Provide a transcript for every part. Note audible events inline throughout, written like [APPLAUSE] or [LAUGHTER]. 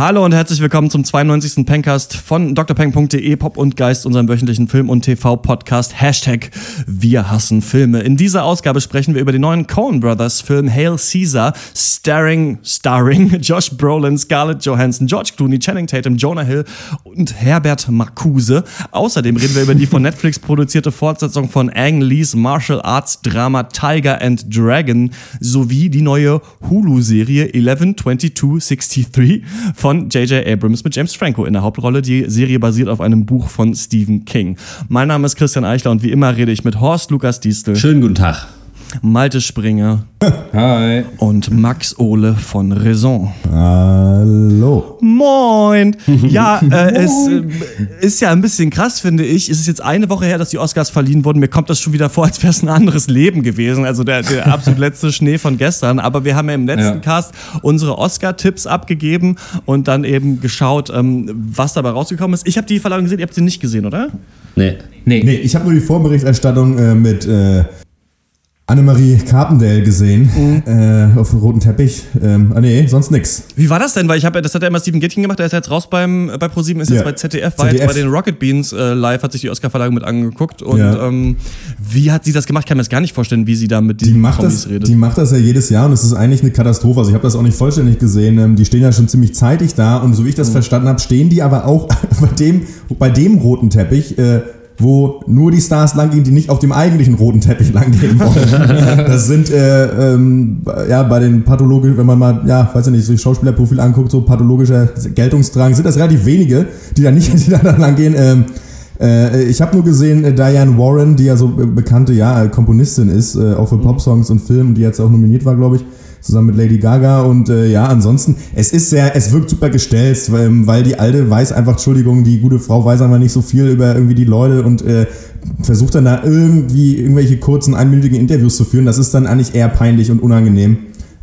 Hallo und herzlich willkommen zum 92. Pencast von drpeng.de, Pop und Geist, unserem wöchentlichen Film- und TV-Podcast. Hashtag Wir hassen Filme. In dieser Ausgabe sprechen wir über den neuen Coen Brothers Film Hail Caesar, starring, starring [LAUGHS] Josh Brolin, Scarlett Johansson, George Clooney, Channing Tatum, Jonah Hill und Herbert Marcuse. Außerdem reden wir über die von Netflix produzierte Fortsetzung von Ang Lees Martial Arts Drama Tiger and Dragon sowie die neue Hulu-Serie 112263 von J.J. Abrams mit James Franco in der Hauptrolle. Die Serie basiert auf einem Buch von Stephen King. Mein Name ist Christian Eichler und wie immer rede ich mit Horst Lukas Diestel. Schönen guten Tag. Malte Springer. [LAUGHS] Hi. Und Max Ole von Raison. Hallo. Moin. [LAUGHS] Ja, äh, es äh, ist ja ein bisschen krass, finde ich. Es ist jetzt eine Woche her, dass die Oscars verliehen wurden. Mir kommt das schon wieder vor, als wäre es ein anderes Leben gewesen. Also der, der [LAUGHS] absolut letzte Schnee von gestern. Aber wir haben ja im letzten Ja. Cast unsere Oscar-Tipps abgegeben und dann eben geschaut, ähm, was dabei rausgekommen ist. Ich habe die Verleihung gesehen, ihr habt sie nicht gesehen, oder? Nee. Nee, ich habe nur die Vorberichterstattung äh, mit äh, Annemarie Carpendale gesehen äh, auf dem roten Teppich. Ähm, ah nee, sonst nix. Wie war das denn? Weil ich habe, das hat ja immer Steven Gittchen gemacht, der ist jetzt raus beim, bei ProSieben, ist jetzt Ja. bei ZDF, war jetzt ZDF. bei den Rocket Beans äh, live, hat sich die Oscar-Verleihung mit angeguckt. Und Ja. ähm, wie hat sie das gemacht? Ich kann mir das gar nicht vorstellen, wie sie da mit Die diesen macht, Promis das, redet. die macht das ja jedes Jahr und es ist eigentlich eine Katastrophe. Also ich habe das auch nicht vollständig gesehen. Ähm, die stehen ja schon ziemlich zeitig da und so wie ich das verstanden habe, stehen die aber auch [LAUGHS] bei dem, bei dem roten Teppich, äh, wo nur die Stars langgehen, die nicht auf dem eigentlichen roten Teppich [LAUGHS] langgehen wollen. das sind äh, ähm, ja bei den pathologischen, wenn man mal, ja, weiß ich nicht, so Schauspielerprofil anguckt, so pathologischer Geltungsdrang, sind das relativ wenige, die da nicht, [LAUGHS] die da langgehen. Ähm, äh, ich habe nur gesehen, äh, Diane Warren, die ja so bekannte ja, Komponistin ist, äh, auch für Popsongs und Filmen, die jetzt auch nominiert war, glaube ich, zusammen mit Lady Gaga. Und äh, ja, ansonsten, es ist sehr, es wirkt super gestelzt, weil, weil die Alte weiß einfach, Entschuldigung, die gute Frau weiß einfach nicht so viel über irgendwie die Leute und äh, versucht dann da irgendwie irgendwelche kurzen, einminütigen Interviews zu führen. Das ist dann eigentlich eher peinlich und unangenehm.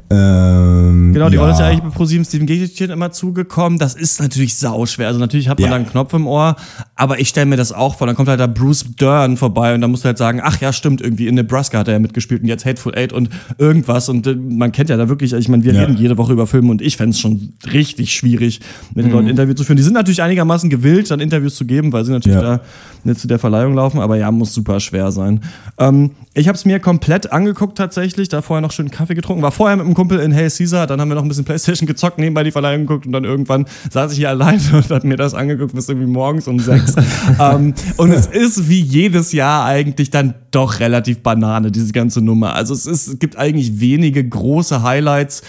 Ähm, Genau, die Rolle ist ja eigentlich bei ProSieben Steven Gittchen immer zugekommen. Das ist natürlich sauschwer. Also natürlich hat man Ja. da einen Knopf im Ohr, aber ich stelle mir das auch vor. Dann kommt halt da Bruce Dern vorbei und dann musst du halt sagen, ach ja, stimmt, irgendwie in Nebraska hat er ja mitgespielt und jetzt Hateful Eight und irgendwas. Und äh, man kennt ja da wirklich, ich meine, wir Ja. reden jede Woche über Filme und ich fände es schon richtig schwierig, mit den Mhm. Leuten Interviews zu führen. Die sind natürlich einigermaßen gewillt, dann Interviews zu geben, weil sie natürlich Ja. da nicht zu der Verleihung laufen, aber ja, muss super schwer sein. Ähm, ich habe es mir komplett angeguckt tatsächlich, da vorher noch schön Kaffee getrunken, war vorher mit einem Kumpel in Hey Caesar, dann haben wir noch ein bisschen Playstation gezockt, nebenbei die Verleihung geguckt und dann irgendwann saß ich hier alleine [LAUGHS] und hab mir das angeguckt bis irgendwie morgens um sechs. [LAUGHS] ähm, und es ist wie jedes Jahr eigentlich dann doch relativ Banane, diese ganze Nummer. Also es, ist, es gibt eigentlich wenige große Highlights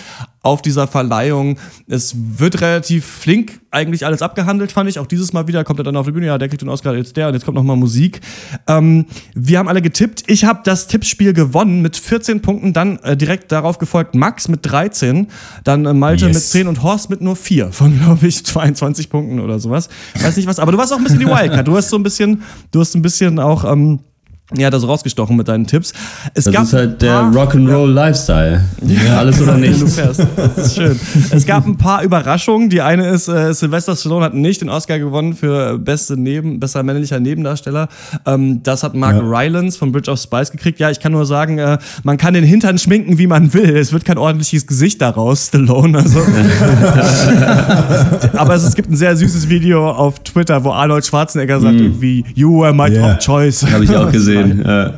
auf dieser Verleihung. Es wird relativ flink eigentlich alles abgehandelt, fand ich. Auch dieses Mal wieder kommt er dann auf die Bühne, ja, der kriegt den Oscar, jetzt der und jetzt kommt noch mal Musik. Ähm, wir haben alle getippt. Ich habe das Tippspiel gewonnen mit 14 Punkten, dann äh, direkt darauf gefolgt Max mit 13, dann äh, Malte Yes. mit 10 und Horst mit nur 4 von, [LAUGHS] glaube ich, 22 Punkten oder sowas. Weiß nicht was, aber du warst auch ein bisschen die Wildcard. Du hast so ein bisschen, du hast ein bisschen auch, ähm, ja, das rausgestochen mit deinen Tipps. Es Das ist halt der Rock'n'Roll Lifestyle. Alles oder [LAUGHS] nichts. Das ist schön. Es gab ein paar Überraschungen. Die eine ist, äh, Sylvester Stallone hat nicht den Oscar gewonnen für beste Neben, besser männlicher Nebendarsteller. Ähm, das hat Mark Ja. Rylance von Bridge of Spice gekriegt. Ja, ich kann nur sagen, äh, man kann den Hintern schminken, wie man will. Es wird kein ordentliches Gesicht daraus, Stallone. Also. [LAUGHS] Aber es, es gibt ein sehr süßes Video auf Twitter, wo Arnold Schwarzenegger sagt irgendwie, you were my Yeah. top choice. Habe ich auch [LAUGHS] gesehen. Ja.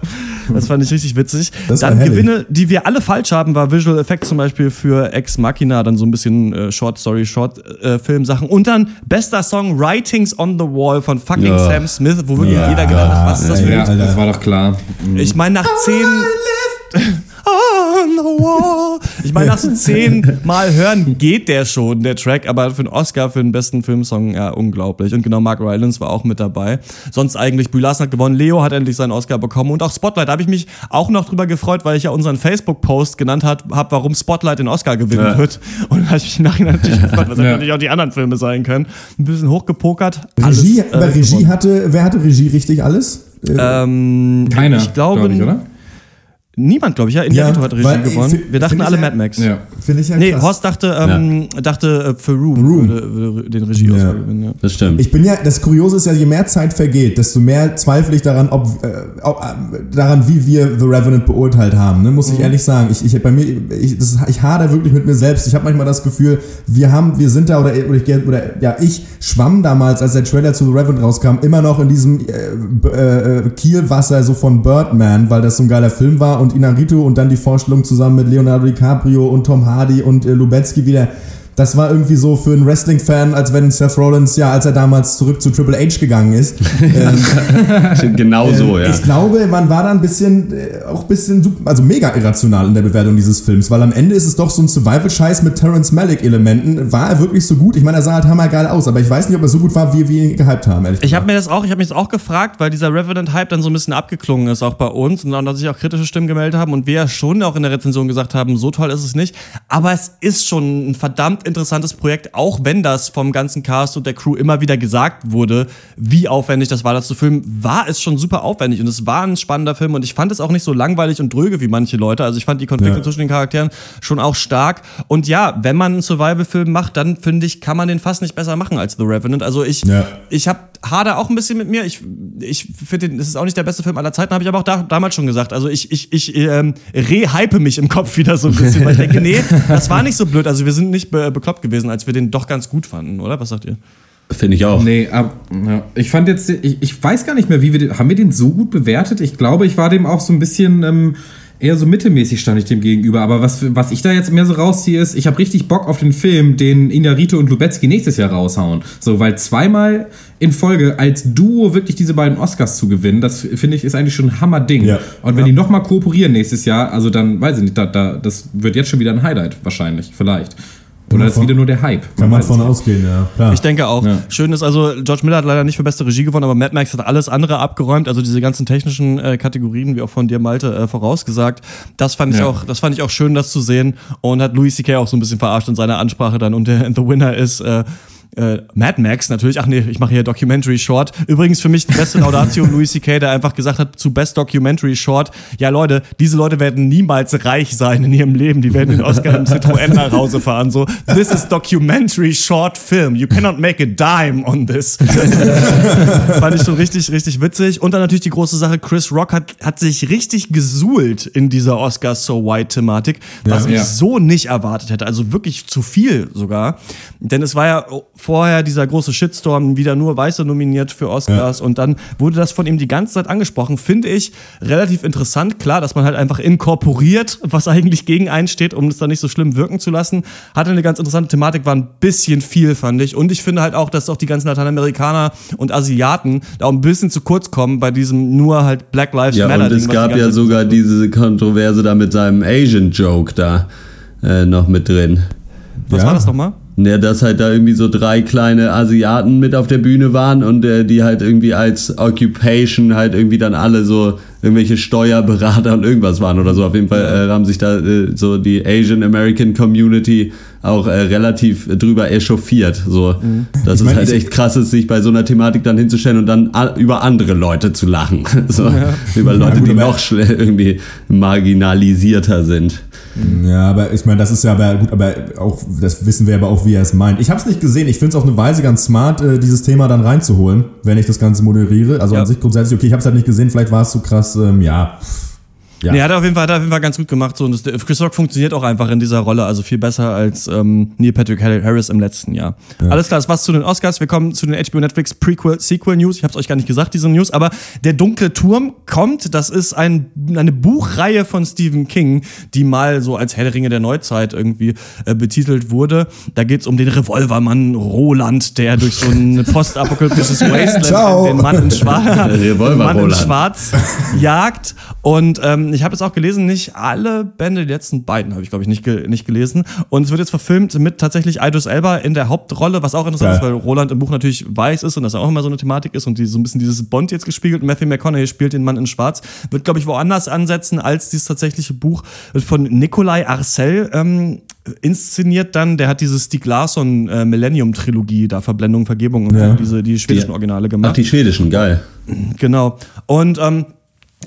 Das fand ich richtig witzig. Das dann. Gewinne, die wir alle falsch haben, war Visual Effects zum Beispiel für Ex Machina, dann so ein bisschen äh, Short Story, Short äh, Filmsachen. Und dann bester Song Writings on the Wall von fucking Ja. Sam Smith, wo wirklich Ja. jeder gedacht hat, was ist das für Ja, ein das war doch klar. Ich meine, nach zehn. On the wall. Ich meine, nach so zehn Mal hören geht der schon, der Track, aber für einen Oscar, für den besten Filmsong, ja, unglaublich. Und genau, Mark Rylance war auch mit dabei. Sonst eigentlich, Brie Larson hat gewonnen, Leo hat endlich seinen Oscar bekommen und auch Spotlight. Da habe ich mich auch noch drüber gefreut, weil ich ja unseren Facebook-Post genannt habe, warum Spotlight den Oscar gewinnen Ja. wird. Und da habe ich mich im Nachhinein natürlich [LAUGHS] gefreut, was Ja. natürlich auch die anderen Filme sein können. Ein bisschen hochgepokert. Alles, Regie, äh, bei Regie hatte, wer hatte Regie richtig alles? Äh, Ähm, Keiner, ich glaube, glaub ich, oder? Niemand, glaube ich, ja. Inarito Ja, hat Regie weil, gewonnen. find- Wir dachten alle ja- Mad Max. Ja. Finde ich ja Nee, krass. Horst dachte, ähm, dachte äh, für Room, Room. Würde, würde den Regie Ja. gewinnen. Ja. Das stimmt. Ich bin ja, das Kuriose ist ja, je mehr Zeit vergeht, desto mehr zweifle ich daran, ob, äh, ob äh, daran, wie wir The Revenant beurteilt haben. Ne? Muss ich ehrlich sagen. Ich, ich bei mir, ich, das, ich hader wirklich mit mir selbst. Ich habe manchmal das Gefühl, wir haben, wir sind da oder, oder, ich, oder ja, ich schwamm damals, als der Trailer zu The Revenant rauskam, immer noch in diesem äh, äh, Kielwasser so von Birdman, weil das so ein geiler Film war und Inarito und dann die Vorstellung zusammen mit Leonardo DiCaprio und Tom Hardy und äh, Lubetzky wieder. Das war irgendwie so für einen Wrestling-Fan, als wenn Seth Rollins, ja, als er damals zurück zu Triple H gegangen ist. [LAUGHS] ähm, genau so, ja. Ich glaube, man war da ein bisschen, äh, auch ein bisschen, also mega irrational in der Bewertung dieses Films, weil am Ende ist es doch so ein Survival-Scheiß mit Terrence Malick-Elementen. War er wirklich so gut? Ich meine, er sah halt hammergeil aus, aber ich weiß nicht, ob er so gut war, wie wir ihn gehypt haben, ehrlich Ich habe gesagt. mir das auch, ich habe mich das auch gefragt, weil dieser Revenant-Hype dann so ein bisschen abgeklungen ist, auch bei uns, und dann, dass sich auch kritische Stimmen gemeldet haben und wir ja schon auch in der Rezension gesagt haben, so toll ist es nicht. Aber es ist schon ein verdammt interessantes Projekt, auch wenn das vom ganzen Cast und der Crew immer wieder gesagt wurde, wie aufwendig das war, das zu filmen, war es schon super aufwendig und es war ein spannender Film und ich fand es auch nicht so langweilig und dröge wie manche Leute. Also ich fand die Konflikte Ja. zwischen den Charakteren schon auch stark. Und ja, wenn man einen Survival-Film macht, dann finde ich, kann man den fast nicht besser machen als The Revenant. Also ich, Ja. ich habe hader auch ein bisschen mit mir. Ich, ich finde, es ist auch nicht der beste Film aller Zeiten, habe ich aber auch da, damals schon gesagt. Also ich, ich, ich ähm, rehype mich im Kopf wieder so ein bisschen, weil ich denke, nee, [LAUGHS] das war nicht so blöd. Also wir sind nicht be bekloppt gewesen, als wir den doch ganz gut fanden, oder? Was sagt ihr? Finde ich auch. Nee, ab, ja. ich fand jetzt, ich, ich weiß gar nicht mehr, wie wir den, haben wir den so gut bewertet? Ich glaube, ich war dem auch so ein bisschen ähm, eher so mittelmäßig stand ich dem gegenüber. Aber was, was ich da jetzt mehr so rausziehe, ist, ich habe richtig Bock auf den Film, den Inarito und Lubetzky nächstes Jahr raushauen. So, weil zweimal in Folge als Duo wirklich diese beiden Oscars zu gewinnen, das finde ich ist eigentlich schon ein Hammerding. Ja. Und wenn die nochmal kooperieren nächstes Jahr, also dann weiß ich nicht, da, da, das wird jetzt schon wieder ein Highlight wahrscheinlich, vielleicht. Oder ist wieder nur der Hype. Kann man weiß es von nicht. ausgehen, ja. Klar. Ich denke auch. Ja. Schön ist also, George Miller hat leider nicht für beste Regie gewonnen, aber Mad Max hat alles andere abgeräumt, also diese ganzen technischen äh, Kategorien, wie auch von dir, Malte, äh, vorausgesagt. Das fand ich Ja. auch, das fand ich auch schön, das zu sehen. Und hat Louis C.K. auch so ein bisschen verarscht in seiner Ansprache dann. Und der [LAUGHS] The Winner ist äh, äh, Mad Max natürlich. Ach nee, ich mache hier Documentary Short. Übrigens für mich die beste Laudatio [LAUGHS] Louis C.K., der einfach gesagt hat zu Best Documentary Short, ja Leute, diese Leute werden niemals reich sein in ihrem Leben. Die werden den Oscar im Citroën nach [LAUGHS] Hause fahren. So, this is Documentary Short Film. You cannot make a dime on this. [LAUGHS] Fand ich schon richtig, richtig witzig. Und dann natürlich die große Sache, Chris Rock hat, hat sich richtig gesuhlt in dieser Oscar So White-Thematik, was ich Ja. so nicht erwartet hätte. Also wirklich zu viel sogar. Denn es war ja vorher dieser große Shitstorm, wieder nur Weiße nominiert für Oscars. Und dann wurde das von ihm die ganze Zeit angesprochen. Finde ich relativ interessant. Klar, dass man halt einfach inkorporiert, was eigentlich gegen einen steht, um es dann nicht so schlimm wirken zu lassen. Hatte eine ganz interessante Thematik, war ein bisschen viel, fand ich. Und ich finde halt auch, dass auch die ganzen Lateinamerikaner und Asiaten da auch ein bisschen zu kurz kommen bei diesem nur halt Black Lives Ja, Matter. und es Ding, gab ja sogar diese Kontroverse da mit seinem Asian-Joke da äh, noch mit drin. Was Ja. war das nochmal? Ja, dass halt da irgendwie so drei kleine Asiaten mit auf der Bühne waren und äh, die halt irgendwie als Occupation halt irgendwie dann alle so irgendwelche Steuerberater und irgendwas waren oder so. Auf jeden Fall äh, haben sich da äh, so die Asian American Community auch äh, relativ drüber echauffiert. So, dass Ich mein, es halt echt krass ist, sich bei so einer Thematik dann hinzustellen und dann über andere Leute zu lachen. [LAUGHS] so, Über Leute, gut, die noch schle- irgendwie marginalisierter sind. Ja, aber ich meine, das ist ja aber gut, aber auch, das wissen wir aber auch, wie er es meint. Ich habe es nicht gesehen. Ich finde es auf eine Weise ganz smart, äh, dieses Thema dann reinzuholen, wenn ich das Ganze moderiere. Also Ja. an sich grundsätzlich, okay, ich habe es halt nicht gesehen, vielleicht war es so krass, ähm, ja. Ja. Nee, hat er auf jeden Fall, hat er auf jeden Fall ganz gut gemacht. So. Und das, Chris Rock funktioniert auch einfach in dieser Rolle, also viel besser als ähm, Neil Patrick Harris im letzten Jahr. Alles klar, das war's zu den Oscars. Wir kommen zu den HBO Netflix Prequel Sequel News. Ich habe es euch gar nicht gesagt, diese News, aber Der dunkle Turm kommt. Das ist ein, eine Buchreihe von Stephen King, die mal so als Herr der Ringe der Neuzeit irgendwie äh, betitelt wurde. Da geht's um den Revolvermann Roland, der durch so ein [LAUGHS] postapokalyptisches Wasteland Ciao. den Mann in Schwarz, Revolver den Mann in. Schwarz jagt. Und ähm, ich habe es auch gelesen, nicht alle Bände, die letzten beiden habe ich, glaube ich, nicht, ge nicht gelesen. Und es wird jetzt verfilmt mit tatsächlich Idris Elba in der Hauptrolle, was auch interessant ist, Geil. weil Roland im Buch natürlich weiß ist und das auch immer so eine Thematik ist und die, so ein bisschen dieses Bond jetzt gespiegelt. Matthew McConaughey spielt den Mann in Schwarz. Wird, glaube ich, woanders ansetzen als dieses tatsächliche Buch. Von Nikolai Arcel ähm, inszeniert dann. Der hat diese Stieg Larsson äh, Millennium-Trilogie, da Verblendung, Vergebung und Ja. diese, die schwedischen Originale Ach, gemacht. die schwedischen, geil. Genau. Und ähm,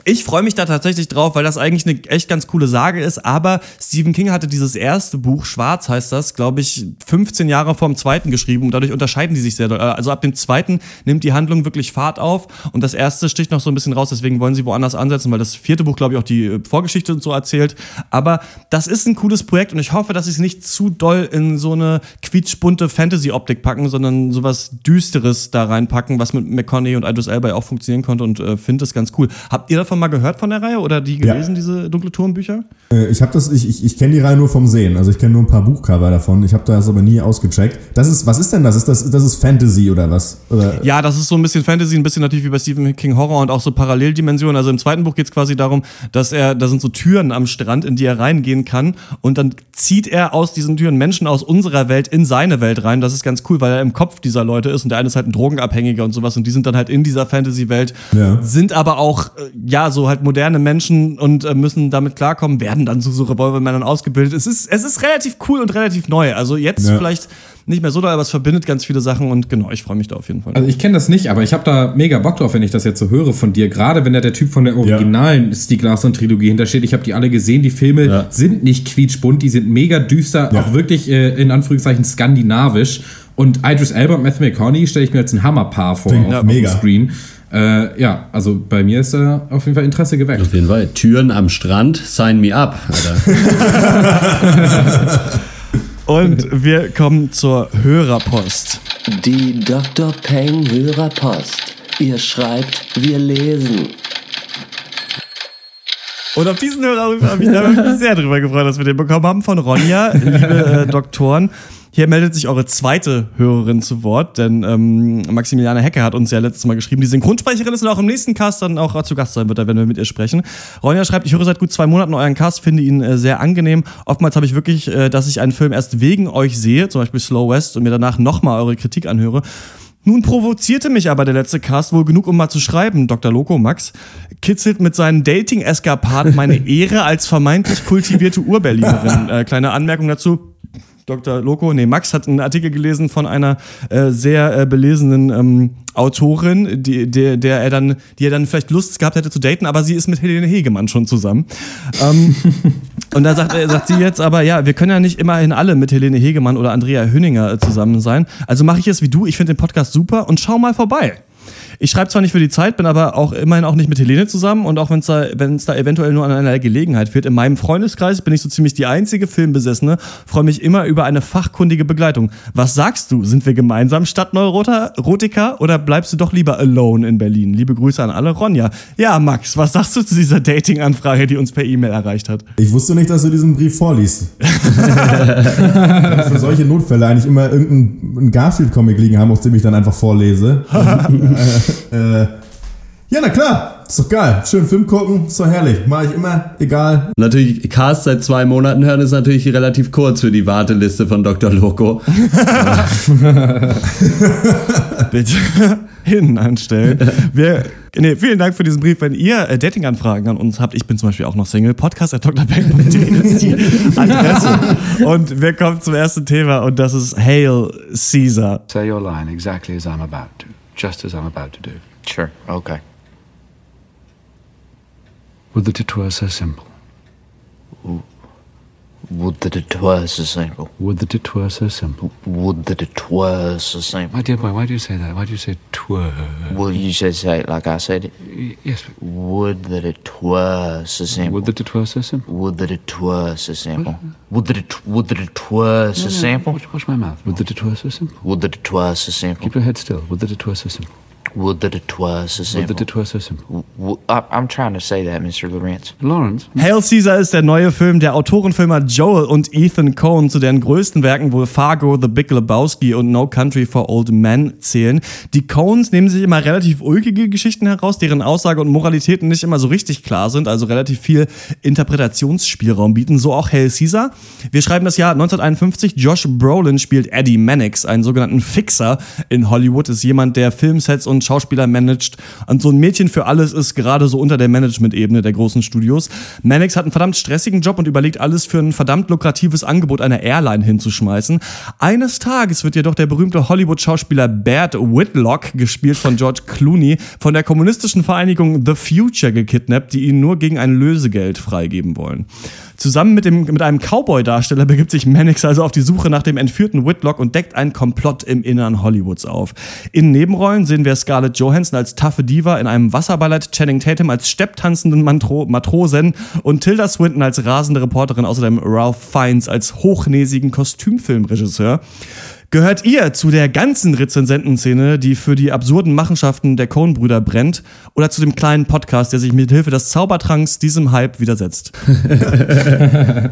Ich freue mich da tatsächlich drauf, weil das eigentlich eine echt ganz coole Sage ist. Aber Stephen King hatte dieses erste Buch, Schwarz heißt das, glaube ich, 15 Jahre vor dem zweiten geschrieben. Und dadurch unterscheiden die sich sehr doll. Also ab dem zweiten nimmt die Handlung wirklich Fahrt auf. Und das erste sticht noch so ein bisschen raus. Deswegen wollen sie woanders ansetzen, weil das vierte Buch, glaube ich, auch die äh, Vorgeschichte und so erzählt. Aber das ist ein cooles Projekt und ich hoffe, dass sie es nicht zu doll in so eine quietschbunte Fantasy-Optik packen, sondern sowas Düsteres da reinpacken, was mit McConaughey und Idris Elba auch funktionieren konnte und äh, finde es ganz cool. Habt ihr davon mal gehört von der Reihe oder die Ja. gelesen, diese Dunkle Turmbücher? Äh, Ich habe das, ich, ich, ich kenne die Reihe nur vom Sehen. Also ich kenne nur ein paar Buchcover davon. Ich habe das aber nie ausgecheckt. Das ist, was ist denn das? Ist das, das ist Fantasy oder was? Oder, Ja, das ist so ein bisschen Fantasy, ein bisschen natürlich wie bei Stephen King Horror und auch so Paralleldimensionen. Also im zweiten Buch geht es quasi darum, dass er, da sind so Türen am Strand, in die er reingehen kann und dann zieht er aus diesen Türen Menschen aus unserer Welt in seine Welt rein. Das ist ganz cool, weil er im Kopf dieser Leute ist und der eine ist halt ein Drogenabhängiger und sowas und die sind dann halt in dieser Fantasy-Welt, Ja. sind aber auch, äh, ja, so halt moderne Menschen und äh, müssen damit klarkommen, werden dann zu so Revolvermännern ausgebildet. Es ist, es ist relativ cool und relativ neu. Also jetzt Ja. vielleicht nicht mehr so doll, aber es verbindet ganz viele Sachen und genau, ich freue mich da auf jeden Fall. Also ich kenne das nicht, aber ich habe da mega Bock drauf, wenn ich das jetzt so höre von dir. Gerade wenn da der Typ von der originalen Stieg Larsson-Trilogie hintersteht. Ich habe die alle gesehen. Die Filme Ja. sind nicht quietschbunt, die sind mega düster, Ja. auch wirklich äh, in Anführungszeichen skandinavisch. Und Idris Elba und Matthew McConaughey stelle ich mir als ein Hammerpaar vor Klingt auf, ja auf mega. dem Screen. Äh, ja, also bei mir ist da auf jeden Fall Interesse geweckt. Auf jeden Fall. Türen am Strand, sign me up, Alter. [LAUGHS] Und wir kommen zur Hörerpost. Die Dr. Peng Hörerpost. Ihr schreibt, wir lesen. Und auf diesen Hörer habe ich, mich sehr drüber gefreut, dass wir den bekommen haben von Ronja, liebe äh, Doktoren. Hier meldet sich eure zweite Hörerin zu Wort, denn ähm, Maximiliane Hecke hat uns ja letztes Mal geschrieben, die Synchronsprecherin ist und auch im nächsten Cast dann auch zu Gast sein wird, da werden wir mit ihr sprechen. Ronja schreibt, ich höre seit gut zwei Monaten euren Cast, finde ihn äh, sehr angenehm. Oftmals habe ich wirklich, äh, dass ich einen Film erst wegen euch sehe, zum Beispiel Slow West, und mir danach nochmal eure Kritik anhöre. Nun provozierte mich aber der letzte Cast wohl genug, um mal zu schreiben, Dr. Loco Max kitzelt mit seinen Dating-Eskapaden meine [LAUGHS] Ehre als vermeintlich kultivierte Urberlinerin. Äh, kleine Anmerkung dazu. Dr. Loco, nee, Max hat einen Artikel gelesen von einer äh, sehr äh, belesenen ähm, Autorin, die, der, der er dann, die er dann vielleicht Lust gehabt hätte zu daten, aber sie ist mit Helene Hegemann schon zusammen. ähm, [LAUGHS] und da sagt, äh, sagt sie jetzt aber, ja, wir können ja nicht immerhin alle mit Helene Hegemann oder Andrea Hünninger äh, zusammen sein. Also mache ich es wie du, ich finde den Podcast super und schau mal vorbei. Ich schreibe zwar nicht für die Zeit, bin aber auch immerhin auch nicht mit Helene zusammen und auch wenn es da, wenn es da eventuell nur an einer Gelegenheit fehlt. In meinem Freundeskreis bin ich so ziemlich die einzige Filmbesessene, freue mich immer über eine fachkundige Begleitung. Was sagst du? Sind wir gemeinsam Stadtneurotiker oder bleibst du doch lieber alone in Berlin? Liebe Grüße an alle, Ronja. Ja, Max, was sagst du zu dieser Dating-Anfrage, die uns per E-Mail erreicht hat? Ich wusste nicht, dass du diesen Brief vorliest. [LAUGHS] Für solche Notfälle eigentlich immer irgendeinen Garfield-Comic liegen haben, aus dem ich dann einfach vorlese. [LAUGHS] [LAUGHS] äh, ja, na klar. Ist doch geil. Schön Film gucken. Ist doch herrlich. Mach ich immer. Egal. Natürlich, Cast seit zwei Monaten hören ist natürlich relativ kurz für die Warteliste von Dr. Loco. [LAUGHS] bitte hinten anstellen. Wir, nee, vielen Dank für diesen Brief. Wenn ihr äh, Dating-Anfragen an uns habt, ich bin zum Beispiel auch noch Single, podcast.drbank.de ist die Adresse. Und wir kommen zum ersten Thema und das ist Hail Caesar. Say your line exactly as I'm about to, just as I'm about to do. Sure, okay. Would it were so simple? Would that it were so simple. Would that it were so simple? Would that it were so simple. My dear boy, why do you say that? Why do you say twere? Well, you said say it like I said it. Yes, Would that it were so simple. would that it were so simple? Would that it were so simple. Would that it would that it were so simple. Watch, watch my mouth. Would that it were so simple? Would that it were so simple. Keep your head still. Would that it were so simple? Would that it so Would simple. that it were so simple? I'm trying to say that, Mr. Lawrence. Lawrence? Hail Caesar ist der neue Film der Autorenfilmer Joel und Ethan Coen, zu deren größten Werken wohl Fargo, The Big Lebowski und No Country for Old Men zählen. Die Coens nehmen sich immer relativ ulkige Geschichten heraus, deren Aussage und Moralitäten nicht immer so richtig klar sind, also relativ viel Interpretationsspielraum bieten, so auch Hail Caesar. Wir schreiben das Jahr 1951, Josh Brolin spielt Eddie Mannix, einen sogenannten Fixer in Hollywood, ist jemand, der Filmsets und Schauspieler managt. Und so ein Mädchen für alles ist gerade so unter der Management-Ebene der großen Studios. Mannix hat einen verdammt stressigen Job und überlegt alles für ein verdammt lukratives Angebot einer Airline hinzuschmeißen. Eines Tages wird jedoch der berühmte Hollywood-Schauspieler Bert Whitlock, gespielt von George Clooney, von der kommunistischen Vereinigung The Future gekidnappt, die ihn nur gegen ein Lösegeld freigeben wollen. Zusammen mit, dem, mit einem Cowboy-Darsteller begibt sich Mannix also auf die Suche nach dem entführten Whitlock und deckt einen Komplott im Innern Hollywoods auf. In Nebenrollen sehen wir Scarlett Johansson als taffe Diva in einem Wasserballett, Channing Tatum als stepptanzenden Mantro Matrosen und Tilda Swinton als rasende Reporterin, außerdem Ralph Fiennes als hochnäsigen Kostümfilmregisseur. Gehört ihr zu der ganzen Rezensentenszene, die für die absurden Machenschaften der Coen-Brüder brennt, oder zu dem kleinen Podcast, der sich mit Hilfe des Zaubertranks diesem Hype widersetzt? [LAUGHS]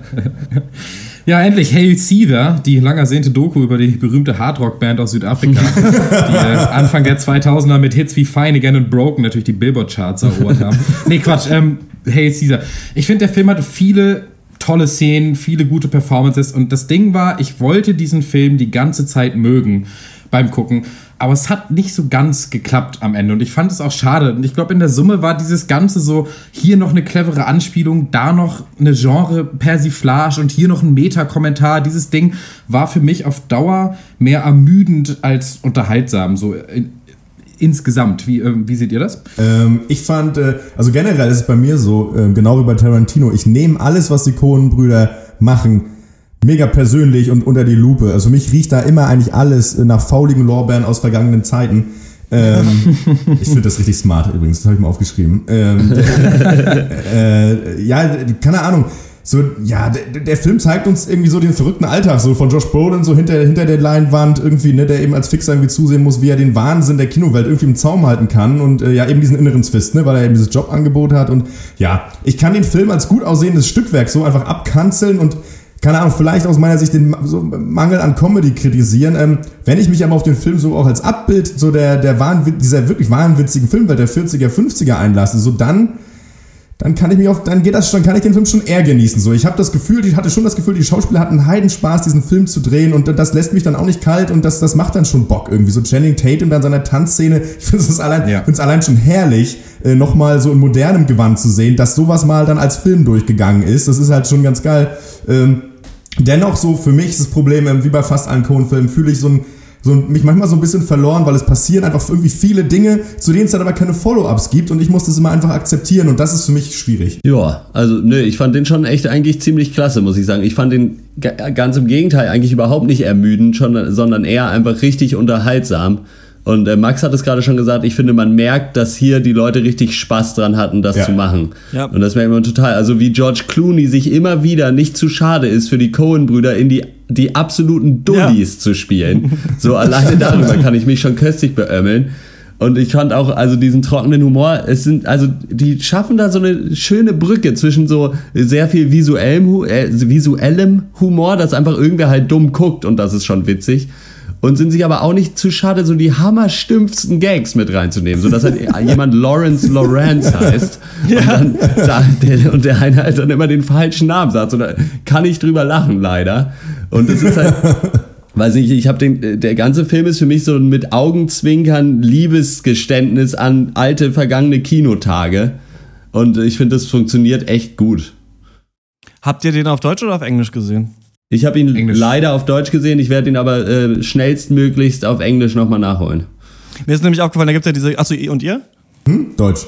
Ja, endlich Hail Caesar, die lang ersehnte Doku über die berühmte Hardrock-Band aus Südafrika, [LAUGHS] die äh, Anfang der 2000er mit Hits wie Fine Again und Broken natürlich die Billboard-Charts erobert haben. Nee, Quatsch, ähm, Hail Caesar. Ich finde, der Film hatte viele tolle Szenen, viele gute Performances. Und das Ding war, ich wollte diesen Film die ganze Zeit mögen beim Gucken, aber es hat nicht so ganz geklappt am Ende. Und ich fand es auch schade. Und ich glaube in der Summe war dieses Ganze so, hier noch eine clevere Anspielung, da noch eine Genre-Persiflage und hier noch ein Meta-Kommentar, dieses Ding war für mich auf Dauer mehr ermüdend als unterhaltsam, so insgesamt. Wie, äh, wie seht ihr das? Ähm, ich fand, äh, also generell ist es bei mir so, äh, genau wie bei Tarantino, ich nehme alles, was die Coen-Brüder machen, mega persönlich und unter die Lupe. Also für mich riecht da immer eigentlich alles nach fauligen Lorbeeren aus vergangenen Zeiten. Ähm, [LAUGHS] ich finde das richtig smart übrigens, das habe ich mal aufgeschrieben. Ähm, [LAUGHS] äh, ja, keine Ahnung so, ja, der, der, Film zeigt uns irgendwie so den verrückten Alltag, so von Josh Brolin, so hinter, hinter der Leinwand irgendwie, ne, der eben als Fixer irgendwie zusehen muss, wie er den Wahnsinn der Kinowelt irgendwie im Zaum halten kann und äh, ja, eben diesen inneren Zwist, ne, weil er eben dieses Jobangebot hat und ja, ich kann den Film als gut aussehendes Stückwerk so einfach abkanzeln und keine Ahnung, vielleicht aus meiner Sicht den so Mangel an Comedy kritisieren. Ähm, wenn ich mich aber auf den Film so auch als Abbild so der, der Wahnwitz, dieser wirklich wahnwitzigen Filmwelt der 40er, 50er einlasse, so dann dann kann ich mich auf, dann geht das schon, kann ich den Film schon eher genießen. So, ich habe das Gefühl, ich hatte schon das Gefühl, die Schauspieler hatten Heidenspaß, diesen Film zu drehen und das lässt mich dann auch nicht kalt und das, das macht dann schon Bock irgendwie. So Channing Tatum dann seiner Tanzszene, [LAUGHS] ich finde es allein, ja. find's allein schon herrlich, äh, nochmal so in modernem Gewand zu sehen, dass sowas mal dann als Film durchgegangen ist. Das ist halt schon ganz geil. Ähm, dennoch so für mich ist das Problem, äh, wie bei fast allen Cohen-Filmen, fühle ich so ein so mich manchmal so ein bisschen verloren, weil es passieren einfach irgendwie viele Dinge, zu denen es dann aber keine Follow-ups gibt und ich muss das immer einfach akzeptieren und das ist für mich schwierig. Ja, also nö, ich fand den schon echt eigentlich ziemlich klasse, muss ich sagen. Ich fand den ganz im Gegenteil eigentlich überhaupt nicht ermüdend, schon, sondern eher einfach richtig unterhaltsam. Und äh, Max hat es gerade schon gesagt, ich finde, man merkt, dass hier die Leute richtig Spaß dran hatten, das ja. zu machen. Ja. Und das merkt man total. Also wie George Clooney sich immer wieder nicht zu schade ist, für die Cohen-Brüder in die, die absoluten Dullis ja. zu spielen. So alleine darüber kann ich mich schon köstlich beömmeln. Und ich fand auch, also diesen trockenen Humor, es sind, also die schaffen da so eine schöne Brücke zwischen so sehr viel visuellem, äh, visuellem Humor, dass einfach irgendwer halt dumm guckt und das ist schon witzig und sind sich aber auch nicht zu schade, so die hammerstümpfsten Gags mit reinzunehmen, sodass halt [LAUGHS] jemand Lawrence Lawrence heißt ja. und, dann, da, der, und der eine halt dann immer den falschen Namen sagt. Und da kann ich drüber lachen, leider. Und es ist halt. [LAUGHS] Weiß nicht, ich habe den, der ganze Film ist für mich so ein mit Augenzwinkern Liebesgeständnis an alte, vergangene Kinotage. Und ich finde, das funktioniert echt gut. Habt ihr den auf Deutsch oder auf Englisch gesehen? Ich habe ihn Englisch. leider auf Deutsch gesehen, ich werde ihn aber äh, schnellstmöglichst auf Englisch nochmal nachholen. Mir ist nämlich aufgefallen, da gibt es ja diese. Achso, und ihr? Hm? Deutsch.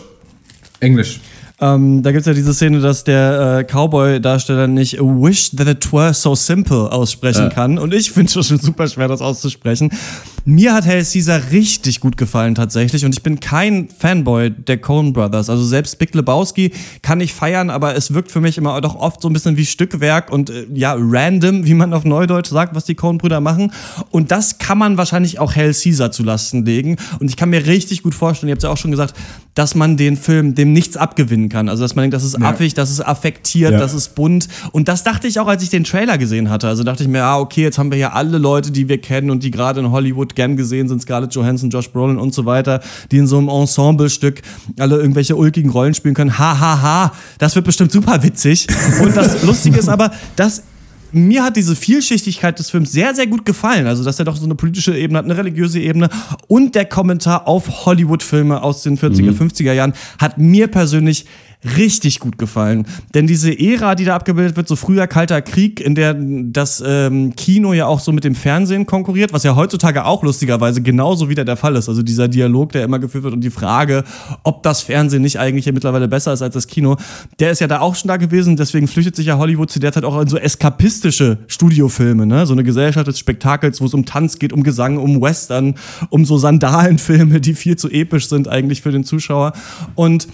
Englisch. Ähm, da gibt es ja diese Szene, dass der äh, Cowboy-Darsteller nicht Wish that it were so simple aussprechen ja. kann. Und ich finde es schon super schwer, das auszusprechen. Mir hat Hail Caesar richtig gut gefallen tatsächlich und ich bin kein Fanboy der Coen Brothers. Also selbst Big Lebowski kann ich feiern, aber es wirkt für mich immer doch oft so ein bisschen wie Stückwerk und äh, ja, random, wie man auf Neudeutsch sagt, was die Coen Brüder machen. Und das kann man wahrscheinlich auch Hail Caesar zu Lasten legen. Und ich kann mir richtig gut vorstellen, ihr habt ja auch schon gesagt, dass man den Film dem nichts abgewinnen kann. Also dass man denkt, das ist ja. affig, das ist affektiert, ja. das ist bunt. Und das dachte ich auch, als ich den Trailer gesehen hatte. Also dachte ich mir, ah, okay, jetzt haben wir hier alle Leute, die wir kennen und die gerade in Hollywood gern gesehen sind, Scarlett Johansson, Josh Brolin und so weiter, die in so einem Ensemblestück alle irgendwelche ulkigen Rollen spielen können. Ha, ha, ha, das wird bestimmt super witzig. Und das Lustige ist aber, dass mir hat diese Vielschichtigkeit des Films sehr, sehr gut gefallen. Also, dass er doch so eine politische Ebene hat, eine religiöse Ebene und der Kommentar auf Hollywood-Filme aus den 40er, 50er Jahren hat mir persönlich richtig gut gefallen. Denn diese Ära, die da abgebildet wird, so früher Kalter Krieg, in der das ähm, Kino ja auch so mit dem Fernsehen konkurriert, was ja heutzutage auch lustigerweise genauso wieder der Fall ist. Also dieser Dialog, der immer geführt wird und die Frage, ob das Fernsehen nicht eigentlich mittlerweile besser ist als das Kino, der ist ja da auch schon da gewesen. Deswegen flüchtet sich ja Hollywood zu der Zeit auch in so eskapistische Studiofilme, ne? So eine Gesellschaft des Spektakels, wo es um Tanz geht, um Gesang, um Western, um so Sandalenfilme, die viel zu episch sind eigentlich für den Zuschauer. Und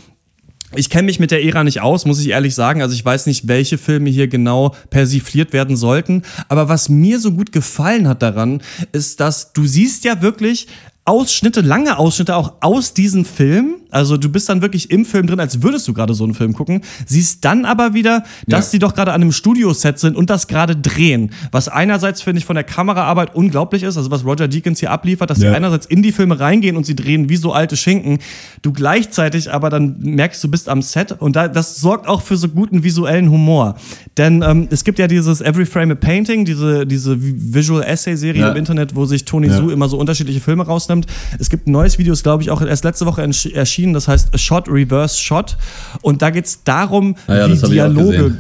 ich kenne mich mit der Ära nicht aus, muss ich ehrlich sagen. Also ich weiß nicht, welche Filme hier genau persifliert werden sollten. Aber was mir so gut gefallen hat daran, ist, dass du siehst ja wirklich Ausschnitte, lange Ausschnitte auch aus diesem Film. Also du bist dann wirklich im Film drin, als würdest du gerade so einen Film gucken. Siehst dann aber wieder, dass Ja. die doch gerade an einem Studioset sind und das gerade drehen. Was einerseits, finde ich, von der Kameraarbeit unglaublich ist. Also was Roger Deakins hier abliefert, dass Ja. sie einerseits in die Filme reingehen und sie drehen wie so alte Schinken. Du gleichzeitig aber dann merkst, du bist am Set und da, das sorgt auch für so guten visuellen Humor. Denn ähm, es gibt ja dieses Every Frame a Painting, diese, diese Visual Essay Serie Ja. im Internet, wo sich Tony. Su immer so unterschiedliche Filme rausnimmt. Es gibt ein neues Video, ist glaube ich auch erst letzte Woche erschienen, das heißt A Shot Reverse Shot. Und da geht es darum, Ah ja, wie Dialoge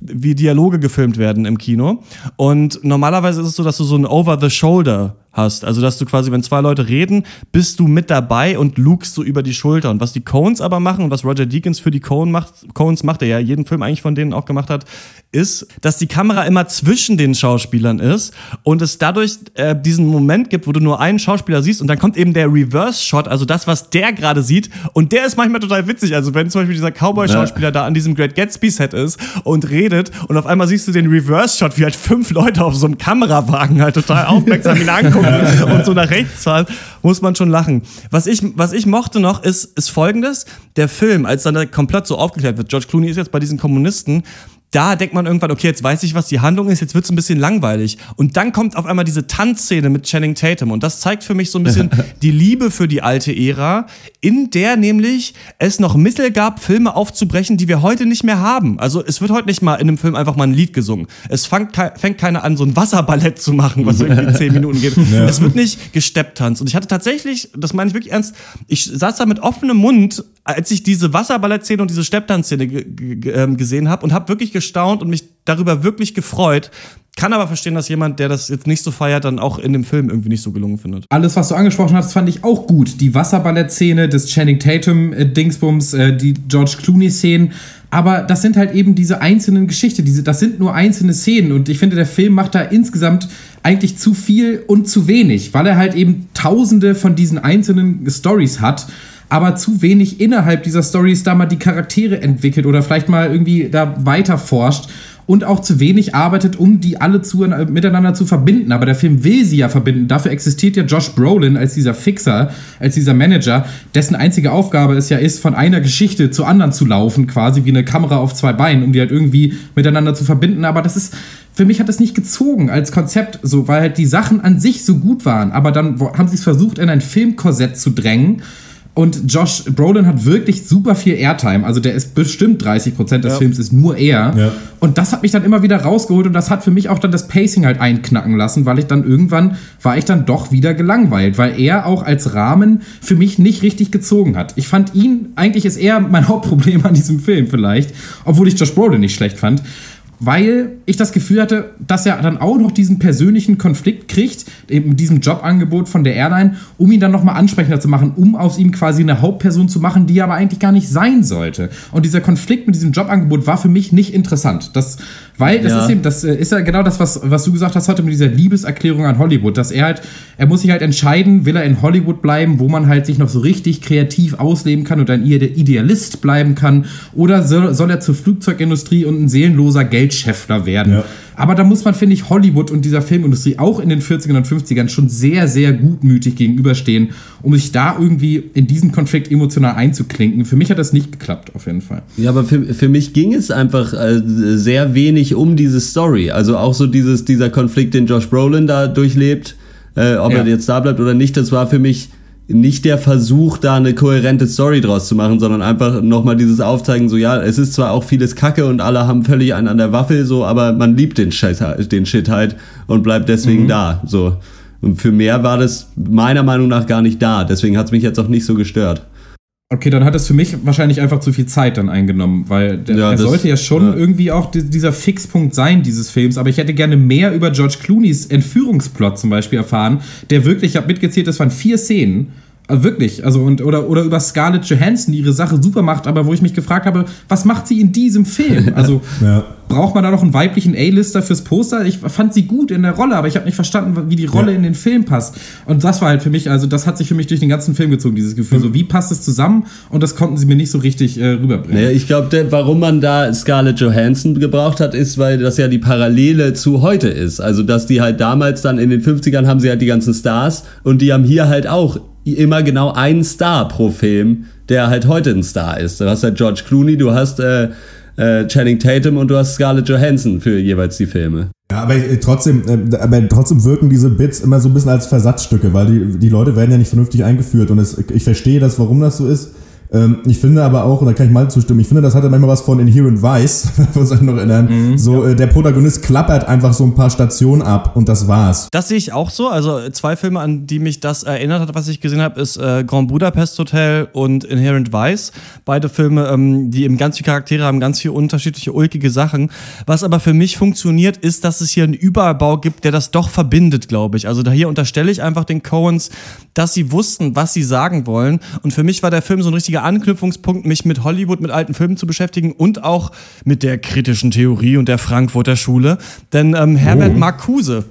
wie Dialoge gefilmt werden im Kino. Und normalerweise ist es so, dass du so ein Over-the-Shoulder hast. Also, dass du quasi, wenn zwei Leute reden, bist du mit dabei und lugst so über die Schulter. Und was die Coens aber machen und was Roger Deakins für die Coen macht, Coens macht, der ja jeden Film eigentlich von denen auch gemacht hat, ist, dass die Kamera immer zwischen den Schauspielern ist und es dadurch äh, diesen Moment gibt, wo du nur einen Schauspieler siehst und dann kommt eben der Reverse-Shot, also das, was der gerade sieht. Und der ist manchmal total witzig. Also, wenn zum Beispiel dieser Cowboy-Schauspieler da an diesem Great Gatsby-Set ist und redet und auf einmal siehst du den Reverse-Shot, wie halt fünf Leute auf so einem Kamerawagen halt total aufmerksam ihn angucken [LAUGHS] und so nach rechts fahren, muss man schon lachen. Was ich, was ich mochte noch, ist, ist folgendes. Der Film, als dann komplett so aufgeklärt wird, George Clooney ist jetzt bei diesen Kommunisten, da denkt man irgendwann, okay, jetzt weiß ich, was die Handlung ist, jetzt wird's ein bisschen langweilig. Und dann kommt auf einmal diese Tanzszene mit Channing Tatum. Und das zeigt für mich so ein bisschen [LAUGHS] die Liebe für die alte Ära, in der nämlich es noch Mittel gab, Filme aufzubrechen, die wir heute nicht mehr haben. Also es wird heute nicht mal in einem Film einfach mal ein Lied gesungen. Es fängt, fängt keiner an, so ein Wasserballett zu machen, was irgendwie [LAUGHS] zehn Minuten geht. Es wird nicht gesteppt tanzt. Und ich hatte tatsächlich, das meine ich wirklich ernst, ich saß da mit offenem Mund, als ich diese Wasserballettszene und diese Stepptanzszene ähm, gesehen habe und habe wirklich gestaunt und mich darüber wirklich gefreut. Kann aber verstehen, dass jemand, der das jetzt nicht so feiert, dann auch in dem Film irgendwie nicht so gelungen findet. Alles, was du angesprochen hast, fand ich auch gut. Die Wasserballettszene, das Channing Tatum äh, äh, die George Clooney Szenen. Aber das sind halt eben diese einzelnen Geschichten. Das sind nur einzelne Szenen. Und ich finde, der Film macht da insgesamt eigentlich zu viel und zu wenig, weil er halt eben tausende von diesen einzelnen Stories hat. Aber zu wenig innerhalb dieser Stories da mal die Charaktere entwickelt oder vielleicht mal irgendwie da weiter forscht und auch zu wenig arbeitet, um die alle zu, miteinander zu verbinden. Aber der Film will sie ja verbinden. Dafür existiert ja Josh Brolin als dieser Fixer, als dieser Manager, dessen einzige Aufgabe es ja ist, von einer Geschichte zur anderen zu laufen, quasi wie eine Kamera auf zwei Beinen, um die halt irgendwie miteinander zu verbinden. Aber das ist, für mich hat das nicht gezogen als Konzept, so, weil halt die Sachen an sich so gut waren. Aber dann haben sie es versucht, in ein Filmkorsett zu drängen. Und Josh Brolin hat wirklich super viel Airtime. Also der ist bestimmt 30% des Films ist nur er. Ja. Und das hat mich dann immer wieder rausgeholt und das hat für mich auch dann das Pacing halt einknacken lassen, weil ich dann irgendwann war ich dann doch wieder gelangweilt, weil er auch als Rahmen für mich nicht richtig gezogen hat. Ich fand ihn, eigentlich ist er mein [LAUGHS] Hauptproblem an diesem Film vielleicht, obwohl ich Josh Brolin nicht schlecht fand weil ich das Gefühl hatte, dass er dann auch noch diesen persönlichen Konflikt kriegt, eben mit diesem Jobangebot von der Airline, um ihn dann nochmal ansprechender zu machen, um aus ihm quasi eine Hauptperson zu machen, die er aber eigentlich gar nicht sein sollte. Und dieser Konflikt mit diesem Jobangebot war für mich nicht interessant. Das, weil das Ja. ist eben, das äh, ist ja genau das, was, was du gesagt hast heute mit dieser Liebeserklärung an Hollywood, dass er halt, er muss sich halt entscheiden, will er in Hollywood bleiben, wo man halt sich noch so richtig kreativ ausleben kann und ein Ide- Idealist bleiben kann, oder soll, soll er zur Flugzeugindustrie und ein seelenloser Geldscheffler werden. Ja. Aber da muss man, finde ich, Hollywood und dieser Filmindustrie auch in den 40ern und 50ern schon sehr, sehr gutmütig gegenüberstehen, um sich da irgendwie in diesen Konflikt emotional einzuklinken. Für mich hat das nicht geklappt, auf jeden Fall. Ja, aber für, für mich ging es einfach äh, sehr wenig um diese Story. Also auch so dieses, dieser Konflikt, den Josh Brolin da durchlebt, äh, ob Ja. er jetzt da bleibt oder nicht, das war für mich nicht der Versuch, da eine kohärente Story draus zu machen, sondern einfach nochmal dieses Aufzeigen, so ja, es ist zwar auch vieles Kacke und alle haben völlig einen an der Waffel, so, aber man liebt den Shit, den Shit halt und bleibt deswegen Mhm. da. So. Und für mehr war das meiner Meinung nach gar nicht da. Deswegen hat es mich jetzt auch nicht so gestört. Okay, dann hat es für mich wahrscheinlich einfach zu viel Zeit dann eingenommen, weil der, Ja, er das- sollte ja schon ja. irgendwie auch di- dieser Fixpunkt sein dieses Films, aber ich hätte gerne mehr über George Clooney's Entführungsplot zum Beispiel erfahren, der wirklich, ich habe mitgezählt, das waren vier Szenen, also wirklich, also und oder oder über Scarlett Johansson, die ihre Sache super macht, aber wo ich mich gefragt habe, was macht sie in diesem Film? [LAUGHS] Also Ja. braucht man da noch einen weiblichen A-Lister fürs Poster? Ich fand sie gut in der Rolle, aber ich habe nicht verstanden, wie die Rolle Ja. in den Film passt. Und das war halt für mich, also das hat sich für mich durch den ganzen Film gezogen, dieses Gefühl. So, wie passt es zusammen? Und das konnten sie mir nicht so richtig äh, rüberbringen. Naja, ich glaube, warum man da Scarlett Johansson gebraucht hat, ist, weil das ja die Parallele zu heute ist. Also, dass die halt damals dann in den 50ern haben sie halt die ganzen Stars und die haben hier halt auch immer genau einen Star pro Film, der halt heute ein Star ist. Du hast halt George Clooney, du hast äh, äh, Channing Tatum und du hast Scarlett Johansson für jeweils die Filme. Ja, aber äh, trotzdem, äh, aber trotzdem wirken diese Bits immer so ein bisschen als Versatzstücke, weil die, die Leute werden ja nicht vernünftig eingeführt und es, ich verstehe das, warum das so ist. Ähm, ich finde aber auch, und da kann ich mal zustimmen, ich finde, das hatte manchmal was von Inherent Vice, [LAUGHS] wenn wir uns noch erinnern. so, äh, der Protagonist klappert einfach so ein paar Stationen ab und das war's. Das sehe ich auch so. Also äh, zwei Filme, an die mich das erinnert hat, was ich gesehen habe, ist äh, Grand Budapest Hotel und Inherent Vice. Beide Filme, ähm, die eben ganz viele Charaktere haben, ganz viele unterschiedliche ulkige Sachen. Was aber für mich funktioniert, ist, dass es hier einen Überbau gibt, der das doch verbindet, glaube ich. Also da hier unterstelle ich einfach den Coens, dass sie wussten, was sie sagen wollen. Und für mich war der Film so ein richtiger Anknüpfungspunkt, mich mit Hollywood, mit alten Filmen zu beschäftigen und auch mit der kritischen Theorie und der Frankfurter Schule. Denn ähm, Herbert Marcuse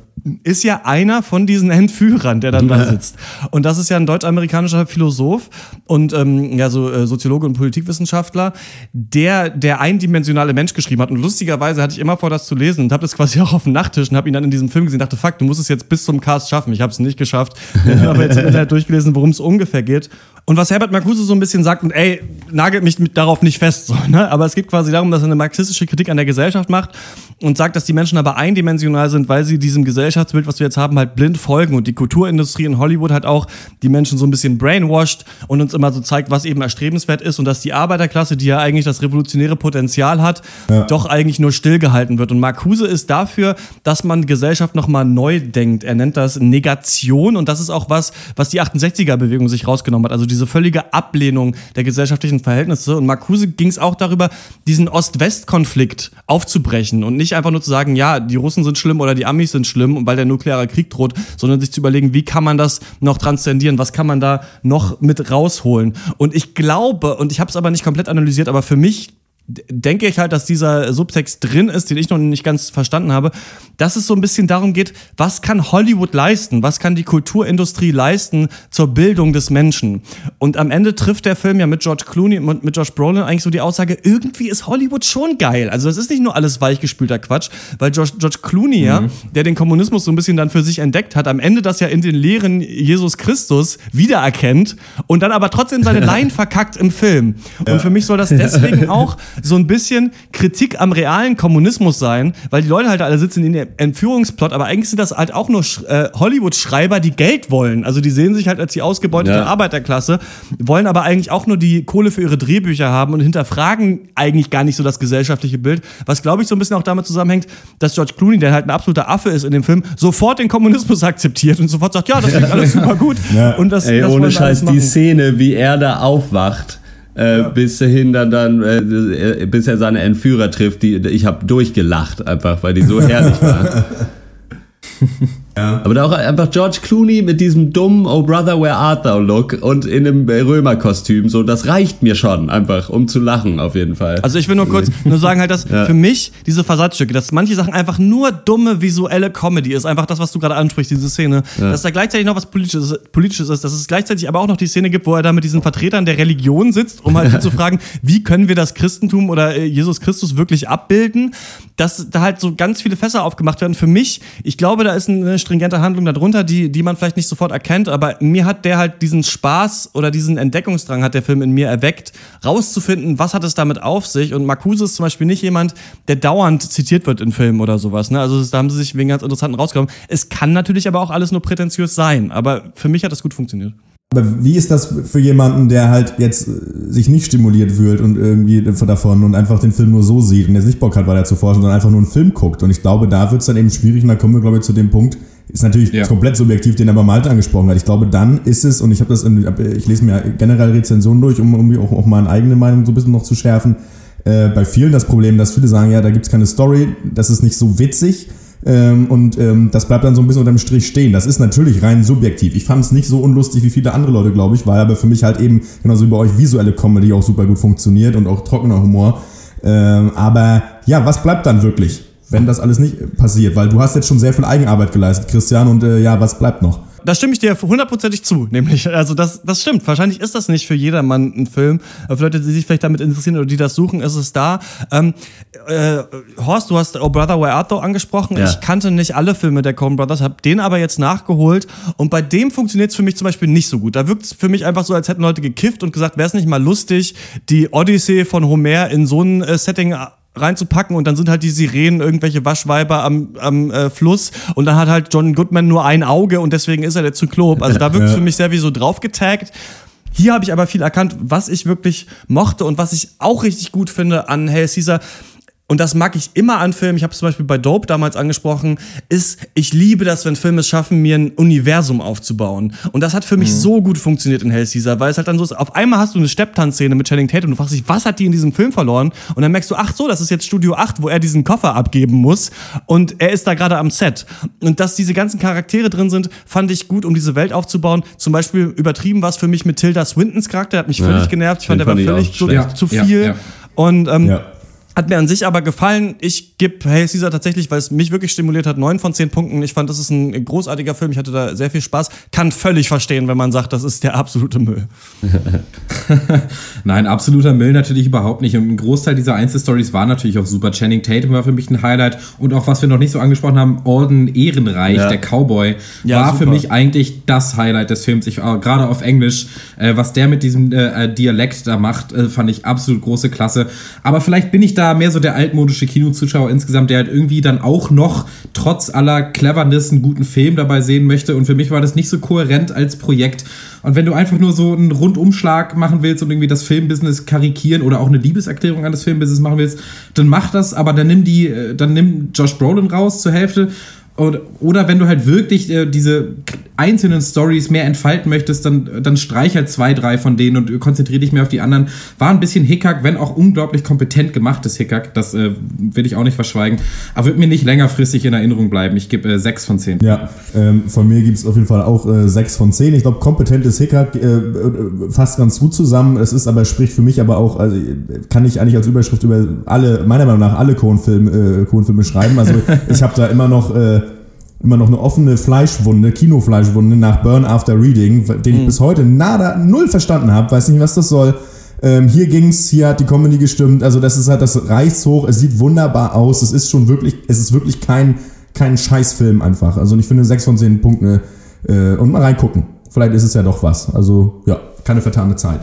ist ja einer von diesen Entführern, der dann da sitzt. Und das ist ja ein deutsch-amerikanischer Philosoph und ähm, ja, so äh, Soziologe und Politikwissenschaftler, der der eindimensionale Mensch geschrieben hat. Und lustigerweise hatte ich immer vor, das zu lesen und habe das quasi [LAUGHS] auch auf dem Nachttisch und habe ihn dann in diesem Film gesehen. Dachte, fuck, du musst es jetzt bis zum Cast schaffen. Ich habe es nicht geschafft. [LAUGHS] Ich habe aber jetzt im Internet durchgelesen, worum es ungefähr geht. Und was Herbert Marcuse so ein bisschen sagt, und ey, nagelt mich darauf nicht fest, so, ne? aber es geht quasi darum, dass er eine marxistische Kritik an der Gesellschaft macht und sagt, dass die Menschen aber eindimensional sind, weil sie diesem Gesellschaftsbild, was wir jetzt haben, halt blind folgen und die Kulturindustrie in Hollywood halt auch die Menschen so ein bisschen brainwashed und uns immer so zeigt, was eben erstrebenswert ist und dass die Arbeiterklasse, die ja eigentlich das revolutionäre Potenzial hat, doch eigentlich nur stillgehalten wird. Und Marcuse ist dafür, dass man Gesellschaft nochmal neu denkt. Er nennt das Negation und das ist auch was, was die 68er-Bewegung sich rausgenommen hat. Also diese völlige Ablehnung der gesellschaftlichen Verhältnisse. Und Marcuse ging es auch darüber, diesen Ost-West-Konflikt aufzubrechen und nicht einfach nur zu sagen, ja, die Russen sind schlimm oder die Amis sind schlimm, weil der nukleare Krieg droht, sondern sich zu überlegen, wie kann man das noch transzendieren, was kann man da noch mit rausholen. Und ich glaube, und ich habe es aber nicht komplett analysiert, aber für mich denke ich halt, dass dieser Subtext drin ist, den ich noch nicht ganz verstanden habe, dass es so ein bisschen darum geht, was kann Hollywood leisten, was kann die Kulturindustrie leisten zur Bildung des Menschen. Und am Ende trifft der Film ja mit George Clooney und mit Josh Brolin eigentlich so die Aussage, irgendwie ist Hollywood schon geil. Also das ist nicht nur alles weichgespülter Quatsch, weil George, George Clooney ja, der den Kommunismus so ein bisschen dann für sich entdeckt hat, am Ende das ja in den Lehren Jesus Christus wiedererkennt und dann aber trotzdem seine [LAUGHS] Laien verkackt im Film. Und für mich soll das deswegen auch so ein bisschen Kritik am realen Kommunismus sein, weil die Leute halt alle sitzen in dem Entführungsplot, aber eigentlich sind das halt auch nur äh, Hollywood-Schreiber, die Geld wollen. Also die sehen sich halt als die ausgebeutete Ja. Arbeiterklasse, wollen aber eigentlich auch nur die Kohle für ihre Drehbücher haben und hinterfragen eigentlich gar nicht so das gesellschaftliche Bild, was glaube ich so ein bisschen auch damit zusammenhängt, dass George Clooney, der halt ein absoluter Affe ist in dem Film, sofort den Kommunismus akzeptiert und sofort sagt, ja, das klingt [LAUGHS] alles super gut. Ja. Und das, Ey, das ohne Scheiß, die. Szene, wie er da aufwacht, äh, bis hin dann, dann äh, äh, bis er seine Entführer trifft, die, ich habe durchgelacht einfach, weil die so [LAUGHS] herrlich war. [LAUGHS] Aber da auch einfach George Clooney mit diesem dummen Oh Brother, where art thou Look und in einem Römerkostüm, so, das reicht mir schon einfach, um zu lachen auf jeden Fall. Also ich will nur kurz [LAUGHS] nur sagen halt, dass für mich diese Versatzstücke, dass manche Sachen einfach nur dumme visuelle Comedy ist, einfach das, was du gerade ansprichst, diese Szene, dass da gleichzeitig noch was Politisches, Politisches ist, dass es gleichzeitig aber auch noch die Szene gibt, wo er da mit diesen Vertretern der Religion sitzt, um halt [LAUGHS] zu fragen, wie können wir das Christentum oder äh, Jesus Christus wirklich abbilden, dass da halt so ganz viele Fässer aufgemacht werden. Für mich, ich glaube, da ist eine stringente Handlung darunter, die, die man vielleicht nicht sofort erkennt, aber mir hat der halt diesen Spaß oder diesen Entdeckungsdrang hat der Film in mir erweckt, rauszufinden, was hat es damit auf sich. Und Marcuse ist zum Beispiel nicht jemand, der dauernd zitiert wird in Filmen oder sowas. Ne? Also da haben sie sich wegen ganz interessanten rausgekommen. Es kann natürlich aber auch alles nur prätentiös sein, aber für mich hat das gut funktioniert. Aber wie ist das für jemanden, der halt jetzt äh, sich nicht stimuliert fühlt und irgendwie davon und einfach den Film nur so sieht und jetzt nicht Bock hat, weiter zu forschen, sondern einfach nur einen Film guckt? Und ich glaube, da wird es dann eben schwierig und da kommen wir, glaube ich, zu dem Punkt, ist natürlich Ja. komplett subjektiv, den aber Malte angesprochen hat. Ich glaube, dann ist es, und ich habe das, in, ich lese mir generell Rezensionen durch, um, um auch, auch meine eigene Meinung so ein bisschen noch zu schärfen. Äh, bei vielen das Problem, dass viele sagen, ja, da gibt's keine Story, das ist nicht so witzig. Ähm, und ähm, das bleibt dann so ein bisschen unterm Strich stehen. Das ist natürlich rein subjektiv. Ich fand es nicht so unlustig wie viele andere Leute, glaube ich, weil aber für mich halt eben, genauso wie bei euch, visuelle Comedy auch super gut funktioniert und auch trockener Humor. Ähm, aber ja, was bleibt dann wirklich, wenn das alles nicht passiert? Weil du hast jetzt schon sehr viel Eigenarbeit geleistet, Christian, und äh, ja, was bleibt noch? Da stimme ich dir hundertprozentig zu, nämlich, also das, das stimmt. Wahrscheinlich ist das nicht für jedermann ein Film. Aber Für Leute, die sich vielleicht damit interessieren oder die das suchen, ist es da. Ähm, äh, Horst, du hast Oh Brother, Where Art Thou angesprochen. Ja. Ich kannte nicht alle Filme der Coen Brothers, habe den aber jetzt nachgeholt. Und bei dem funktioniert es für mich zum Beispiel nicht so gut. Da wirkt es für mich einfach so, als hätten Leute gekifft und gesagt, wäre es nicht mal lustig, die Odyssee von Homer in so ein äh, Setting reinzupacken und dann sind halt die Sirenen irgendwelche Waschweiber am, am äh, Fluss und dann hat halt John Goodman nur ein Auge und deswegen ist er der Zyklop. Also da [LAUGHS] wirkt es für mich sehr wie so draufgetaggt. Hier habe ich aber viel erkannt, was ich wirklich mochte und was ich auch richtig gut finde an Hail Caesar. Und das mag ich immer an Filmen. Ich habe es zum Beispiel bei Dope damals angesprochen. Ist, ich liebe das, wenn Filme es schaffen, mir ein Universum aufzubauen. Und das hat für mich so gut funktioniert in Hell Caesar, weil es halt dann so ist. Auf einmal hast du eine Stepptanzszene mit Channing Tatum und du fragst dich, was hat die in diesem Film verloren? Und dann merkst du, ach so, das ist jetzt Studio 8, wo er diesen Koffer abgeben muss. Und er ist da gerade am Set. Und dass diese ganzen Charaktere drin sind, fand ich gut, um diese Welt aufzubauen. Zum Beispiel übertrieben war es für mich mit Tilda Swintons Charakter, der hat mich völlig genervt. Ich fand, der war völlig zu, schlecht. zu Ja, viel. ja. Und ähm, Ja. Hat mir an sich aber gefallen. Ich gebe Hail Caesar tatsächlich, weil es mich wirklich stimuliert hat, neun von zehn Punkten. Ich fand, das ist ein großartiger Film. Ich hatte da sehr viel Spaß. Kann völlig verstehen, wenn man sagt, das ist der absolute Müll. [LAUGHS] Nein, absoluter Müll natürlich überhaupt nicht. Und ein Großteil dieser Einzelstories war natürlich auch super. Channing Tatum war für mich ein Highlight. Und auch was wir noch nicht so angesprochen haben, Alden Ehrenreich, Ja. der Cowboy, Ja, war für super. mich eigentlich das Highlight des Films. Ich, äh, gerade auf Englisch, äh, was der mit diesem äh, Dialekt da macht, äh, fand ich absolut große Klasse. Aber vielleicht bin ich da mehr so der altmodische Kinozuschauer insgesamt, der halt irgendwie dann auch noch trotz aller Cleverness einen guten Film dabei sehen möchte. Und für mich war das nicht so kohärent als Projekt. Und wenn du einfach nur so einen Rundumschlag machen willst und irgendwie das Filmbusiness karikieren oder auch eine Liebeserklärung an das Filmbusiness machen willst, dann mach das, aber dann nimm die, äh, dann nimm Josh Brolin raus zur Hälfte. Oder, oder wenn du halt wirklich äh, diese einzelnen Stories mehr entfalten möchtest, dann, dann streich halt zwei, drei von denen und konzentriere dich mehr auf die anderen. War ein bisschen Hickhack, wenn auch unglaublich kompetent gemachtes Hickhack. Das äh, will ich auch nicht verschweigen. Aber wird mir nicht längerfristig in Erinnerung bleiben. Ich gebe äh, sechs von zehn. Ja, ähm, von mir gibt es auf jeden Fall auch äh, 6 von 10. Ich glaube, kompetentes Hickhack äh, äh, fasst ganz gut zusammen. Es ist aber, spricht für mich aber auch, also äh, kann ich eigentlich als Überschrift über alle, meiner Meinung nach, alle Coen-Filme äh, Coen-Filme schreiben. Also [LAUGHS] ich habe da immer noch. Äh, immer noch eine offene Fleischwunde, Kinofleischwunde nach Burn After Reading, den ich bis heute nada, null verstanden habe, weiß nicht, was das soll. Ähm, hier ging's, hier hat die Comedy gestimmt, also das ist halt, das reißt hoch, es sieht wunderbar aus, es ist schon wirklich, es ist wirklich kein, kein Scheißfilm einfach. Also ich finde 6 von 10 Punkten äh, und mal reingucken. Vielleicht ist es ja doch was. Also ja, keine vertane Zeit.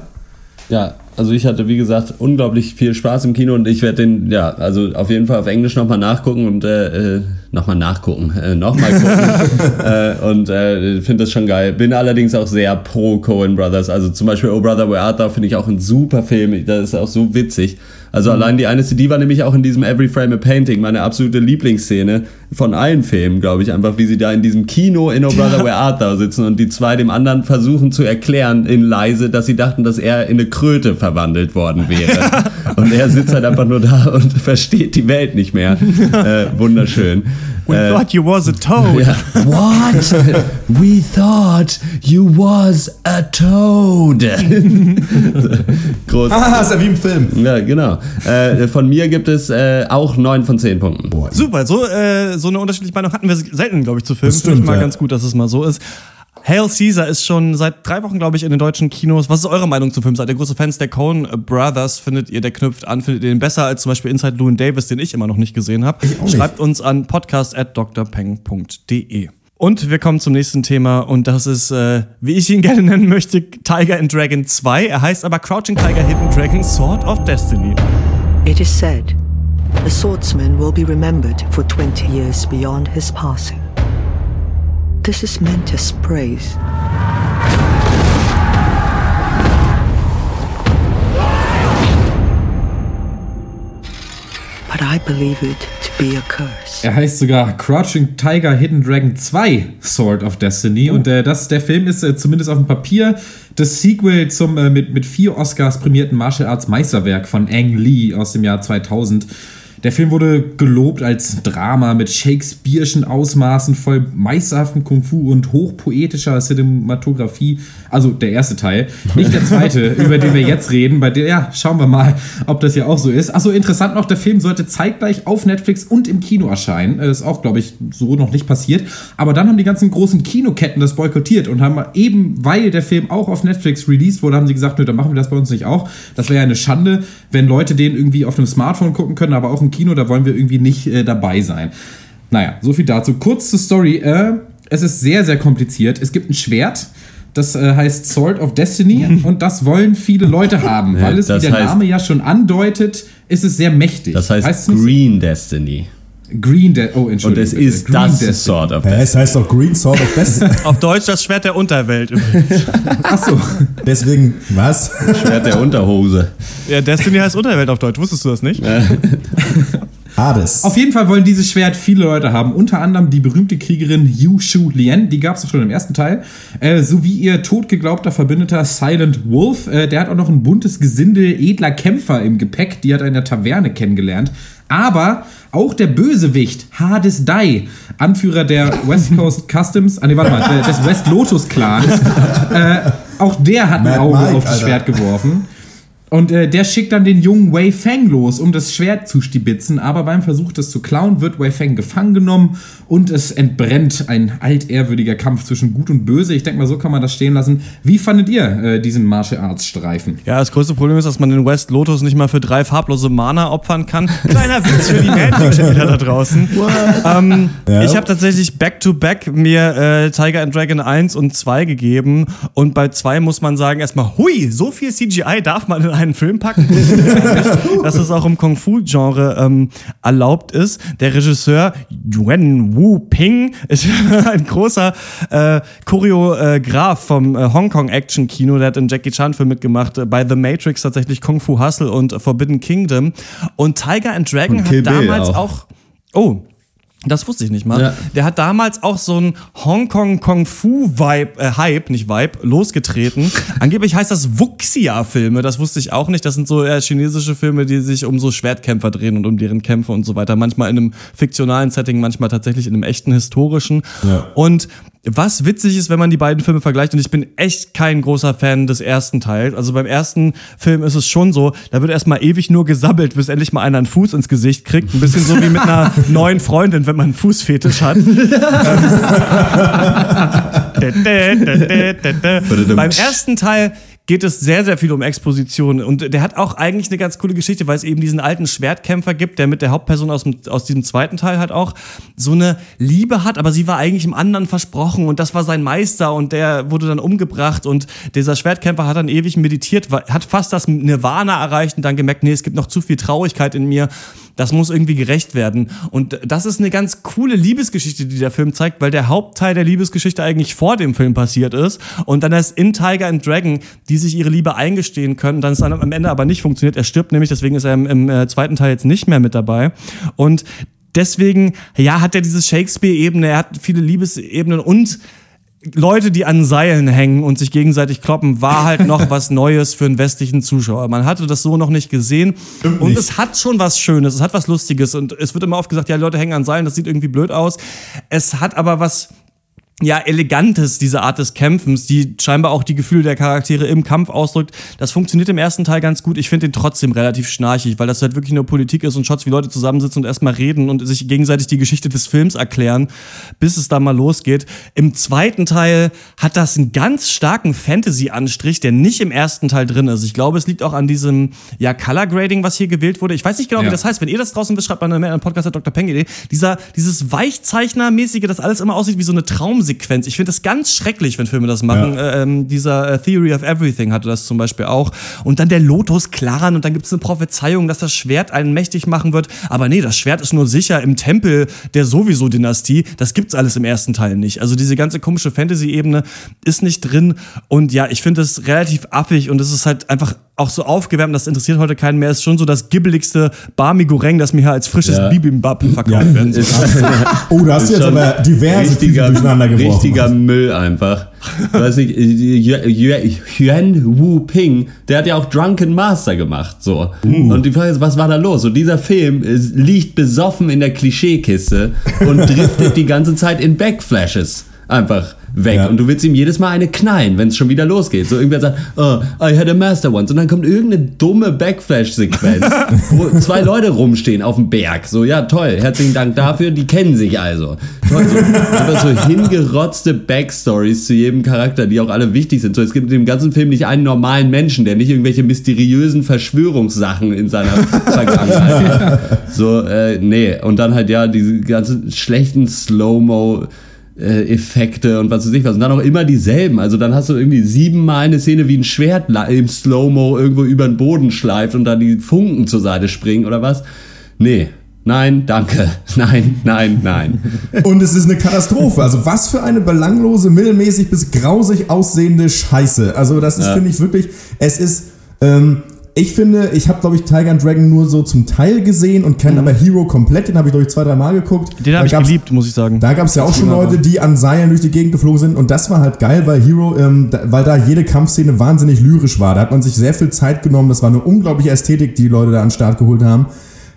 Ja, also ich hatte, wie gesagt, unglaublich viel Spaß im Kino und ich werde den, ja, also auf jeden Fall auf Englisch nochmal nachgucken und äh, äh, nochmal nachgucken, äh, nochmal gucken. [LAUGHS] äh, und äh, finde das schon geil. Bin allerdings auch sehr pro Coen Brothers. Also zum Beispiel Oh Brother Where Art Thou finde ich auch ein super Film. Das ist auch so witzig. Also allein die eine CD war nämlich auch in diesem Every Frame a Painting, meine absolute Lieblingsszene von allen Filmen, glaube ich. Einfach wie sie da in diesem Kino in Oh Brother Where Art Thou sitzen und die zwei dem anderen versuchen zu erklären in leise, dass sie dachten, dass er in eine Kröte verwandelt worden wäre. und er sitzt halt einfach nur da und [LAUGHS] versteht die Welt nicht mehr. Äh, wunderschön. We Äh, thought you was a toad. ja. What? [LAUGHS] We thought you was a toad. [LAUGHS] Groß. Ah, ist ja wie im Film. Ja, genau. Äh, von mir gibt es äh, auch 9 von 10 Punkten. Super, so, äh, so eine unterschiedliche Meinung hatten wir selten, glaube ich, zu Filmen. Finde ich stimmt, mal ja. ganz gut, dass es mal so ist. Hail Caesar ist schon seit drei Wochen, glaube ich, in den deutschen Kinos. Was ist eure Meinung zum Film? Seid ihr große Fans der Coen Brothers? Findet ihr, der knüpft an? Findet ihr den besser als zum Beispiel Inside Llewyn Davis, den ich immer noch nicht gesehen habe? Schreibt uns an podcast.drpeng.de. Und wir kommen zum nächsten Thema und das ist, äh, wie ich ihn gerne nennen möchte, Tiger and Dragon 2. Er heißt aber Crouching Tiger, Hidden Dragon, Sword of Destiny. It is said, the swordsman will be remembered for 20 years beyond his passing. This is meant as praise. But I believe it er heißt sogar Crouching Tiger Hidden Dragon 2 Sword of Destiny. Und äh, das, der Film ist äh, zumindest auf dem Papier das Sequel zum äh, mit, mit vier Oscars prämierten Martial Arts Meisterwerk von Ang Lee aus dem Jahr 2000. Der Film wurde gelobt als Drama mit Shakespeare'schen Ausmaßen, voll meisterhaften Kung-Fu und hochpoetischer Cinematografie. Also der erste Teil, nicht der zweite, [LAUGHS] über den wir jetzt reden. Bei der, ja, schauen wir mal, ob das hier auch so ist. Achso, interessant noch, der Film sollte zeitgleich auf Netflix und im Kino erscheinen. Das ist auch, glaube ich, so noch nicht passiert. Aber dann haben die ganzen großen Kinoketten das boykottiert und haben eben, weil der Film auch auf Netflix released wurde, haben sie gesagt, nö, dann machen wir das bei uns nicht auch. Das wäre ja eine Schande, wenn Leute den irgendwie auf einem Smartphone gucken können, aber auch im Kino, da wollen wir irgendwie nicht äh, dabei sein. Naja, so viel dazu. Kurz zur Story. Äh, es ist sehr, sehr kompliziert. Es gibt ein Schwert. Das äh, heißt Sword of Destiny [LAUGHS] und das wollen viele Leute haben, weil es, wie der Name ja schon andeutet, ist es sehr mächtig. Das heißt? Green Destiny. Green De Oh, Und Entschuldigung. es bitte. ist Green das Destiny. Sword of Destiny. es heißt doch Green Sword of Destiny. [LAUGHS] Auf Deutsch das Schwert der Unterwelt. [LAUGHS] übrigens. Achso. Deswegen, was? Schwert der Unterhose. ja, Destiny heißt Unterwelt auf Deutsch. Wusstest du das nicht? [LAUGHS] Hades. Auf jeden Fall wollen dieses Schwert viele Leute haben. Unter anderem die berühmte Kriegerin Yu Shu Lien, die gab es auch schon im ersten Teil. Äh, sowie ihr totgeglaubter Verbündeter Silent Wolf. Äh, der hat auch noch ein buntes Gesindel edler Kämpfer im Gepäck. Die hat er in der Taverne kennengelernt. Aber auch der Bösewicht Hades Dai, Anführer der West Coast [LAUGHS] Customs, ah nee, warte mal, des West Lotus Clans, äh, auch der hat ein Mad Auge Mike, auf das Alter. Schwert geworfen. Und äh, der schickt dann den jungen Wei Feng los, um das Schwert zu stibitzen. Aber beim Versuch, das zu klauen, wird Wei Feng gefangen genommen und es entbrennt ein altehrwürdiger Kampf zwischen Gut und Böse. Ich denke mal, so kann man das stehen lassen. Wie fandet ihr äh, diesen Martial Arts Streifen? Ja, das größte Problem ist, dass man den West Lotus nicht mal für drei farblose Mana opfern kann. [LAUGHS] Kleiner Witz für die Magic-Spieler da draußen. Ähm, Ja. Ich habe tatsächlich back-to-back mir äh, Tiger and Dragon 1 und 2 gegeben. Und bei 2 muss man sagen, erstmal, hui, so viel CGI darf man in einen Film packen. [LAUGHS] dass es auch im Kung-Fu-Genre ähm, erlaubt ist. Der Regisseur Yuen Wu Ping ist [LAUGHS] ein großer äh, Choreograf vom äh, Hongkong-Action-Kino. Der hat in Jackie Chan-Film mitgemacht. Äh, bei The Matrix tatsächlich Kung Fu Hustle und Forbidden Kingdom. Und Tiger and Dragon Und hat damals auch. auch. Oh. Das wusste ich nicht mal. Ja. Der hat damals auch so einen Hongkong Kung Fu Vibe, äh, Hype, nicht Vibe, losgetreten. [LAUGHS] Angeblich heißt das Wuxia-Filme. Das wusste ich auch nicht. Das sind so eher chinesische Filme, die sich um so Schwertkämpfer drehen und um deren Kämpfe und so weiter. Manchmal in einem fiktionalen Setting, manchmal tatsächlich in einem echten historischen. Ja. Und was witzig ist, wenn man die beiden Filme vergleicht, und ich bin echt kein großer Fan des ersten Teils. Also beim ersten Film ist es schon so, da wird erstmal ewig nur gesabbelt, bis endlich mal einer einen Fuß ins Gesicht kriegt. Ein bisschen so wie mit einer [LAUGHS] neuen Freundin, wenn man einen Fußfetisch hat. [LAUGHS] Ähm, [LAUGHS] beim ersten Teil geht es sehr, sehr viel um Exposition. Und der hat auch eigentlich eine ganz coole Geschichte, weil es eben diesen alten Schwertkämpfer gibt, der mit der Hauptperson aus, dem, aus diesem zweiten Teil halt auch so eine Liebe hat, aber sie war eigentlich im anderen versprochen und das war sein Meister und der wurde dann umgebracht und dieser Schwertkämpfer hat dann ewig meditiert, hat fast das Nirvana erreicht und dann gemerkt, nee, es gibt noch zu viel Traurigkeit in mir. Das muss irgendwie gerecht werden. Und das ist eine ganz coole Liebesgeschichte, die der Film zeigt, weil der Hauptteil der Liebesgeschichte eigentlich vor dem Film passiert ist. Und dann erst in Tiger and Dragon, die sich ihre Liebe eingestehen können, dann es dann am Ende aber nicht funktioniert. Er stirbt nämlich, deswegen ist er im, im äh, zweiten Teil jetzt nicht mehr mit dabei. Und deswegen, ja, hat er diese Shakespeare-Ebene, er hat viele Liebesebenen und Leute, die an Seilen hängen und sich gegenseitig kloppen, war halt noch [LAUGHS] was Neues für einen westlichen Zuschauer. Man hatte das so noch nicht gesehen. und nicht. es hat schon was Schönes, es hat was Lustiges. Und es wird immer oft gesagt, ja, Leute hängen an Seilen, das sieht irgendwie blöd aus. Es hat aber was ja, elegantes, diese Art des Kämpfens, die scheinbar auch die Gefühle der Charaktere im Kampf ausdrückt. Das funktioniert im ersten Teil ganz gut. Ich finde den trotzdem relativ schnarchig, weil das halt wirklich nur Politik ist und Shots, wie Leute zusammensitzen und erstmal reden und sich gegenseitig die Geschichte des Films erklären, bis es da mal losgeht. Im zweiten Teil hat das einen ganz starken Fantasy-Anstrich, der nicht im ersten Teil drin ist. Ich glaube, es liegt auch an diesem, ja, Color Grading, was hier gewählt wurde. Ich weiß nicht genau, wie Ja. das heißt. Wenn ihr das draußen wisst, schreibt mal eine Mail an Podcast Dr. Peng.de. Dieser, dieses Weichzeichner-mäßige, das alles immer aussieht wie so eine Traumsequenz. Ich finde das ganz schrecklich, wenn Filme das machen. Ähm, dieser äh, Theory of Everything hatte das zum Beispiel auch. Und dann der Lotus Clan und dann gibt es eine Prophezeiung, dass das Schwert einen mächtig machen wird. Aber nee, das Schwert ist nur sicher im Tempel der sowieso Dynastie. Das gibt's alles im ersten Teil nicht. Also diese ganze komische Fantasy-Ebene ist nicht drin. Und ja, ich finde es relativ affig und es ist halt einfach auch so aufgewärmt, das interessiert heute keinen mehr. Ist schon so das gibbeligste Barmi Goreng, das mir hier als frisches Ja. Bibimbap verkauft werden [LAUGHS] soll. Oh, da hast du jetzt Schon aber diverse richtiger, durcheinander geworfen. richtiger Müll einfach. Weiß nicht, Yuan Wu Ping, der hat ja auch Drunken Master gemacht, so. Uh. Und die Frage ist, was war da los? Und dieser Film ist, liegt besoffen in der Klischeekiste und driftet die ganze Zeit in Backflashes einfach weg. Ja. Und du willst ihm jedes Mal eine knallen, wenn es schon wieder losgeht. So irgendwer sagt, oh, I had a master once. Und dann kommt irgendeine dumme Backflash-Sequenz, [LAUGHS] wo zwei Leute rumstehen auf dem Berg. So, ja, toll, herzlichen Dank dafür, die kennen sich also. Toll, so, aber so hingerotzte Backstories zu jedem Charakter, die auch alle wichtig sind. So, es gibt in dem ganzen Film nicht einen normalen Menschen, der nicht irgendwelche mysteriösen Verschwörungssachen in seiner Vergangenheit hat. [LAUGHS] So, äh, nee. Und dann halt ja diese ganzen schlechten Slow-Mo- Effekte und was weiß ich was. Und dann auch immer dieselben. Also dann hast du irgendwie siebenmal eine Szene, wie ein Schwert im Slow-Mo irgendwo über den Boden schleift und dann die Funken zur Seite springen oder was. Nee. Nein, danke. [LAUGHS] Nein, nein, nein. [LAUGHS] Und es ist eine Katastrophe. Also was für eine belanglose, mittelmäßig bis grausig aussehende Scheiße. Also das ist, Ja. finde ich wirklich, es ist, ähm, ich finde, ich habe, glaube ich, Tiger and Dragon nur so zum Teil gesehen und kenne aber Hero komplett. Den habe ich, glaube ich, zwei, drei Mal geguckt. Den habe ich geliebt, muss ich sagen. Da gab es ja auch schon Leute, die an Seilen durch die Gegend geflogen sind und das war halt geil, weil Hero, ähm, da, weil da jede Kampfszene wahnsinnig lyrisch war. Da hat man sich sehr viel Zeit genommen. Das war eine unglaubliche Ästhetik, die die Leute da an den Start geholt haben.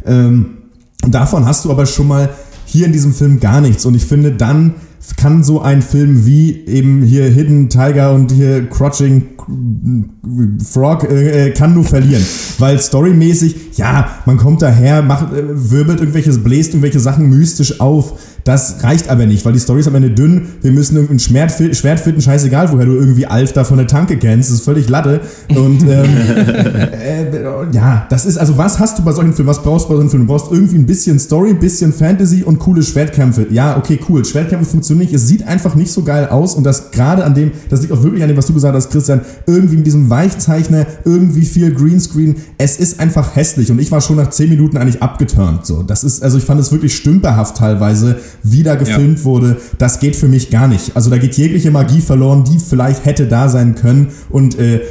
Ähm, und davon hast du aber schon mal hier in diesem Film gar nichts. Und ich finde, dann kann so ein Film wie eben hier Hidden Tiger und hier Crouching Frog äh, äh, kann nur verlieren. Weil storymäßig, ja, man kommt daher, macht, äh, wirbelt irgendwelches, bläst irgendwelche Sachen mystisch auf. Das reicht aber nicht, weil die Story ist am Ende dünn. Wir müssen irgendein Schwert, Schwert finden, scheißegal, woher du irgendwie Alf da von der Tanke kennst. Das ist völlig Latte. Und ähm, [LAUGHS] äh, ja, das ist, also was hast du bei solchen Filmen? Was brauchst du bei solchen Filmen? Du brauchst irgendwie ein bisschen Story, ein bisschen Fantasy und coole Schwertkämpfe. Ja, okay, cool. Schwertkämpfe funktionieren nicht. Es sieht einfach nicht so geil aus und das gerade an dem, das liegt auch wirklich an dem, was du gesagt hast, Christian, irgendwie mit diesem Weichzeichner, irgendwie viel Greenscreen. Es ist einfach hässlich und ich war schon nach 10 Minuten eigentlich abgeturnt. So, das ist, also ich fand es wirklich stümperhaft teilweise, wie da gefilmt wurde. Das geht für mich gar nicht. Also da geht jegliche Magie verloren, die vielleicht hätte da sein können und äh,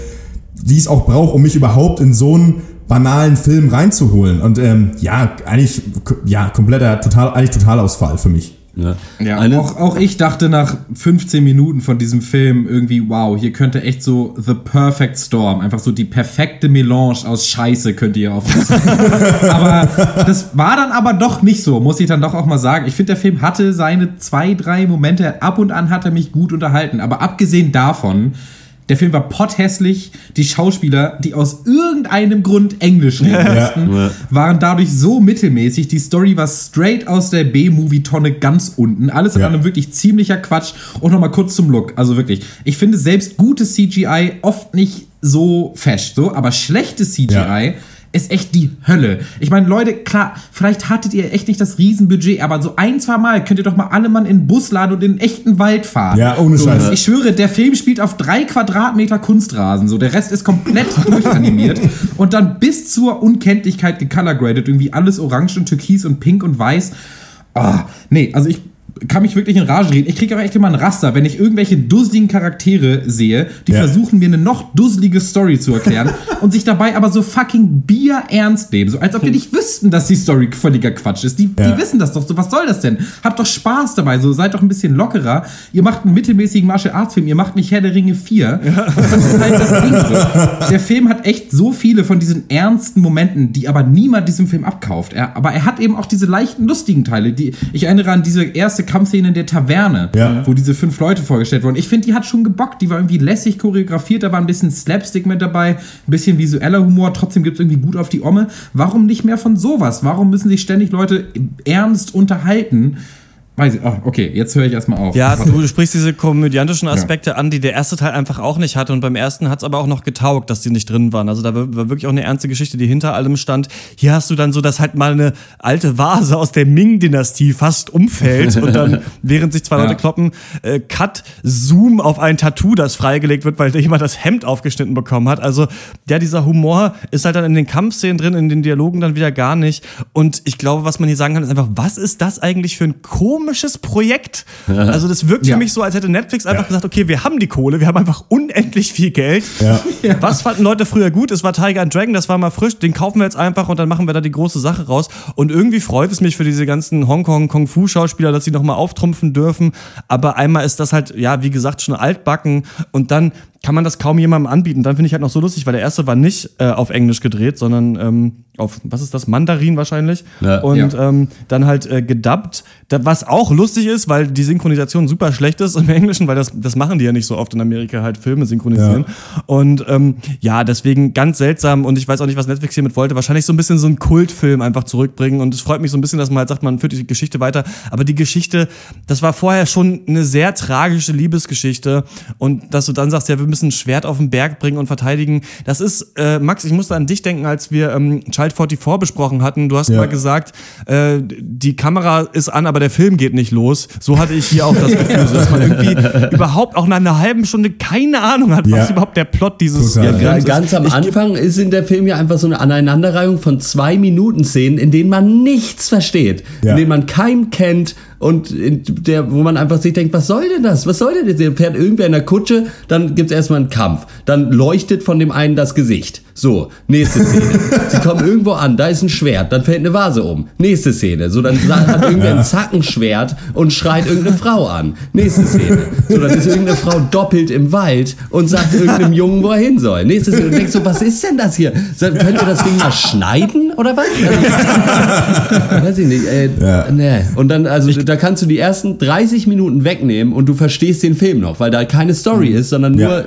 die es auch braucht, um mich überhaupt in so einen banalen Film reinzuholen. Und ähm, ja, eigentlich, ja, kompletter, total, eigentlich Totalausfall für mich. Ja. Ja, Eine- auch, auch ich dachte nach 15 Minuten von diesem Film irgendwie, wow, hier könnte echt so The Perfect Storm, einfach so die perfekte Melange aus Scheiße könnt ihr auf [LAUGHS] aber das war dann aber doch nicht so, muss ich dann doch auch mal sagen. Ich finde, der Film hatte seine zwei, drei Momente, ab und an hat er mich gut unterhalten, aber abgesehen davon, der Film war potthässlich. Die Schauspieler, die aus irgendeinem Grund Englisch reden mussten, Ja. waren dadurch so mittelmäßig. Die Story war straight aus der B-Movie-Tonne ganz unten. Alles in Ja. allem wirklich ziemlicher Quatsch. Und nochmal kurz zum Look. Also wirklich, ich finde selbst gutes CGI oft nicht so fesch, so, aber schlechtes CGI Ja. Ist echt die Hölle. Ich meine, Leute, klar, vielleicht hattet ihr echt nicht das Riesenbudget, aber so ein, zwei Mal könnt ihr doch mal alle Mann in den Bus laden und in den echten Wald fahren. Ja, ohne so, Scheiß. Ich schwöre, der Film spielt auf drei Quadratmeter Kunstrasen. So, der Rest ist komplett [LAUGHS] durchanimiert und dann bis zur Unkenntlichkeit gecolorgraded. Irgendwie alles orange und türkis und pink und weiß. Ah, nee, also ich kann mich wirklich in Rage reden. Ich kriege auch echt immer ein Raster, wenn ich irgendwelche dusseligen Charaktere sehe, die Ja. versuchen, mir eine noch dusselige Story zu erklären [LAUGHS] und sich dabei aber so fucking Bier ernst nehmen. So als ob die nicht wüssten, dass die Story völliger Quatsch ist. Die, Ja. die wissen das doch so. Was soll das denn? Habt doch Spaß dabei. So, seid doch ein bisschen lockerer. Ihr macht einen mittelmäßigen Martial Arts Film. Ihr macht nicht Herr der Ringe 4. Das ist halt das Ding so. Der Film hat echt so viele von diesen ernsten Momenten, die aber niemand diesem Film abkauft. Er, aber er hat eben auch diese leichten, lustigen Teile. Die, ich erinnere an diese erste Kampfszene in der Taverne, Ja. wo diese fünf Leute vorgestellt wurden. Ich finde, die hat schon gebockt. Die war irgendwie lässig choreografiert. Da war ein bisschen Slapstick mit dabei, ein bisschen visueller Humor. Trotzdem gibt es irgendwie gut auf die Omme. Warum nicht mehr von sowas? Warum müssen sich ständig Leute ernst unterhalten? Weiß ich, oh, okay, jetzt höre ich erstmal auf. Ja, du sprichst diese komödiantischen Aspekte an, die der erste Teil einfach auch nicht hatte. Und beim ersten hat es aber auch noch getaugt, dass die nicht drin waren. Also da war wirklich auch eine ernste Geschichte, die hinter allem stand. Hier hast du dann so, dass halt mal eine alte Vase aus der Ming-Dynastie fast umfällt und dann, [LAUGHS] während sich zwei Ja. Leute kloppen, äh, Cut, Zoom auf ein Tattoo, das freigelegt wird, weil jemand das Hemd aufgeschnitten bekommen hat. Also ja, dieser Humor ist halt dann in den Kampfszenen drin, in den Dialogen dann wieder gar nicht. Und ich glaube, was man hier sagen kann, ist einfach, was ist das eigentlich für ein komischer komisches Projekt. Also das wirkt Ja. für mich so, als hätte Netflix einfach gesagt, okay, wir haben die Kohle, wir haben einfach unendlich viel Geld. Ja. Was fanden Leute früher gut? Es war Tiger and Dragon, das war mal frisch, den kaufen wir jetzt einfach und dann machen wir da die große Sache raus. Und irgendwie freut es mich für diese ganzen Hongkong-Kung-Fu-Schauspieler, dass sie nochmal auftrumpfen dürfen. Aber einmal ist das halt, ja, wie gesagt, schon altbacken und dann kann man das kaum jemandem anbieten. Dann finde ich halt noch so lustig, weil der erste war nicht äh, auf Englisch gedreht, sondern ähm, auf, was ist das, Mandarin wahrscheinlich. Ja. Und Ja. ähm, dann halt äh, gedubbt, da, was auch lustig ist, weil die Synchronisation super schlecht ist im Englischen, weil das, das machen die ja nicht so oft in Amerika, halt Filme synchronisieren. Und ähm, ja, deswegen ganz seltsam und ich weiß auch nicht, was Netflix hiermit wollte. Wahrscheinlich so ein bisschen so einen Kultfilm einfach zurückbringen und es freut mich so ein bisschen, dass man halt sagt, man führt die Geschichte weiter. Aber die Geschichte, das war vorher schon eine sehr tragische Liebesgeschichte und dass du dann sagst, ja, wir müssen ein Schwert auf den Berg bringen und verteidigen. Das ist, äh, Max, ich musste an dich denken, als wir ähm, Child 44 besprochen hatten. Du hast Ja. mal gesagt, äh, die Kamera ist an, aber der Film geht nicht los. So hatte ich hier auch das [LAUGHS] Gefühl, so, dass man irgendwie [LAUGHS] überhaupt auch nach einer halben Stunde keine Ahnung hat, was Ja. überhaupt der Plot dieses Total. Films Ga- ist. Ganz am Ich Anfang ist in der Film ja einfach so eine Aneinanderreihung von zwei Minuten Szenen, in denen man nichts versteht, Ja. in denen man keinen kennt und in der, wo man einfach sich denkt, was soll denn das? Was soll denn das? Der fährt irgendwer in der Kutsche, dann gibt's erstmal einen Kampf, dann leuchtet von dem einen das Gesicht. So, nächste Szene. Sie kommen irgendwo an, da ist ein Schwert, dann fällt eine Vase um. Nächste Szene. So, dann hat irgendwer ein Zackenschwert und schreit irgendeine Frau an. Nächste Szene. So, dann ist irgendeine Frau doppelt im Wald und sagt irgendeinem Jungen, wo er hin soll. Nächste Szene. Und denkst so, was ist denn das hier? So, Könnt ihr das Ding mal schneiden oder was? Also, weiß ich nicht. Äh, Ja. nee. Und dann, also da kannst du die ersten 30 Minuten wegnehmen und du verstehst den Film noch, weil da keine Story ist, sondern nur Ja.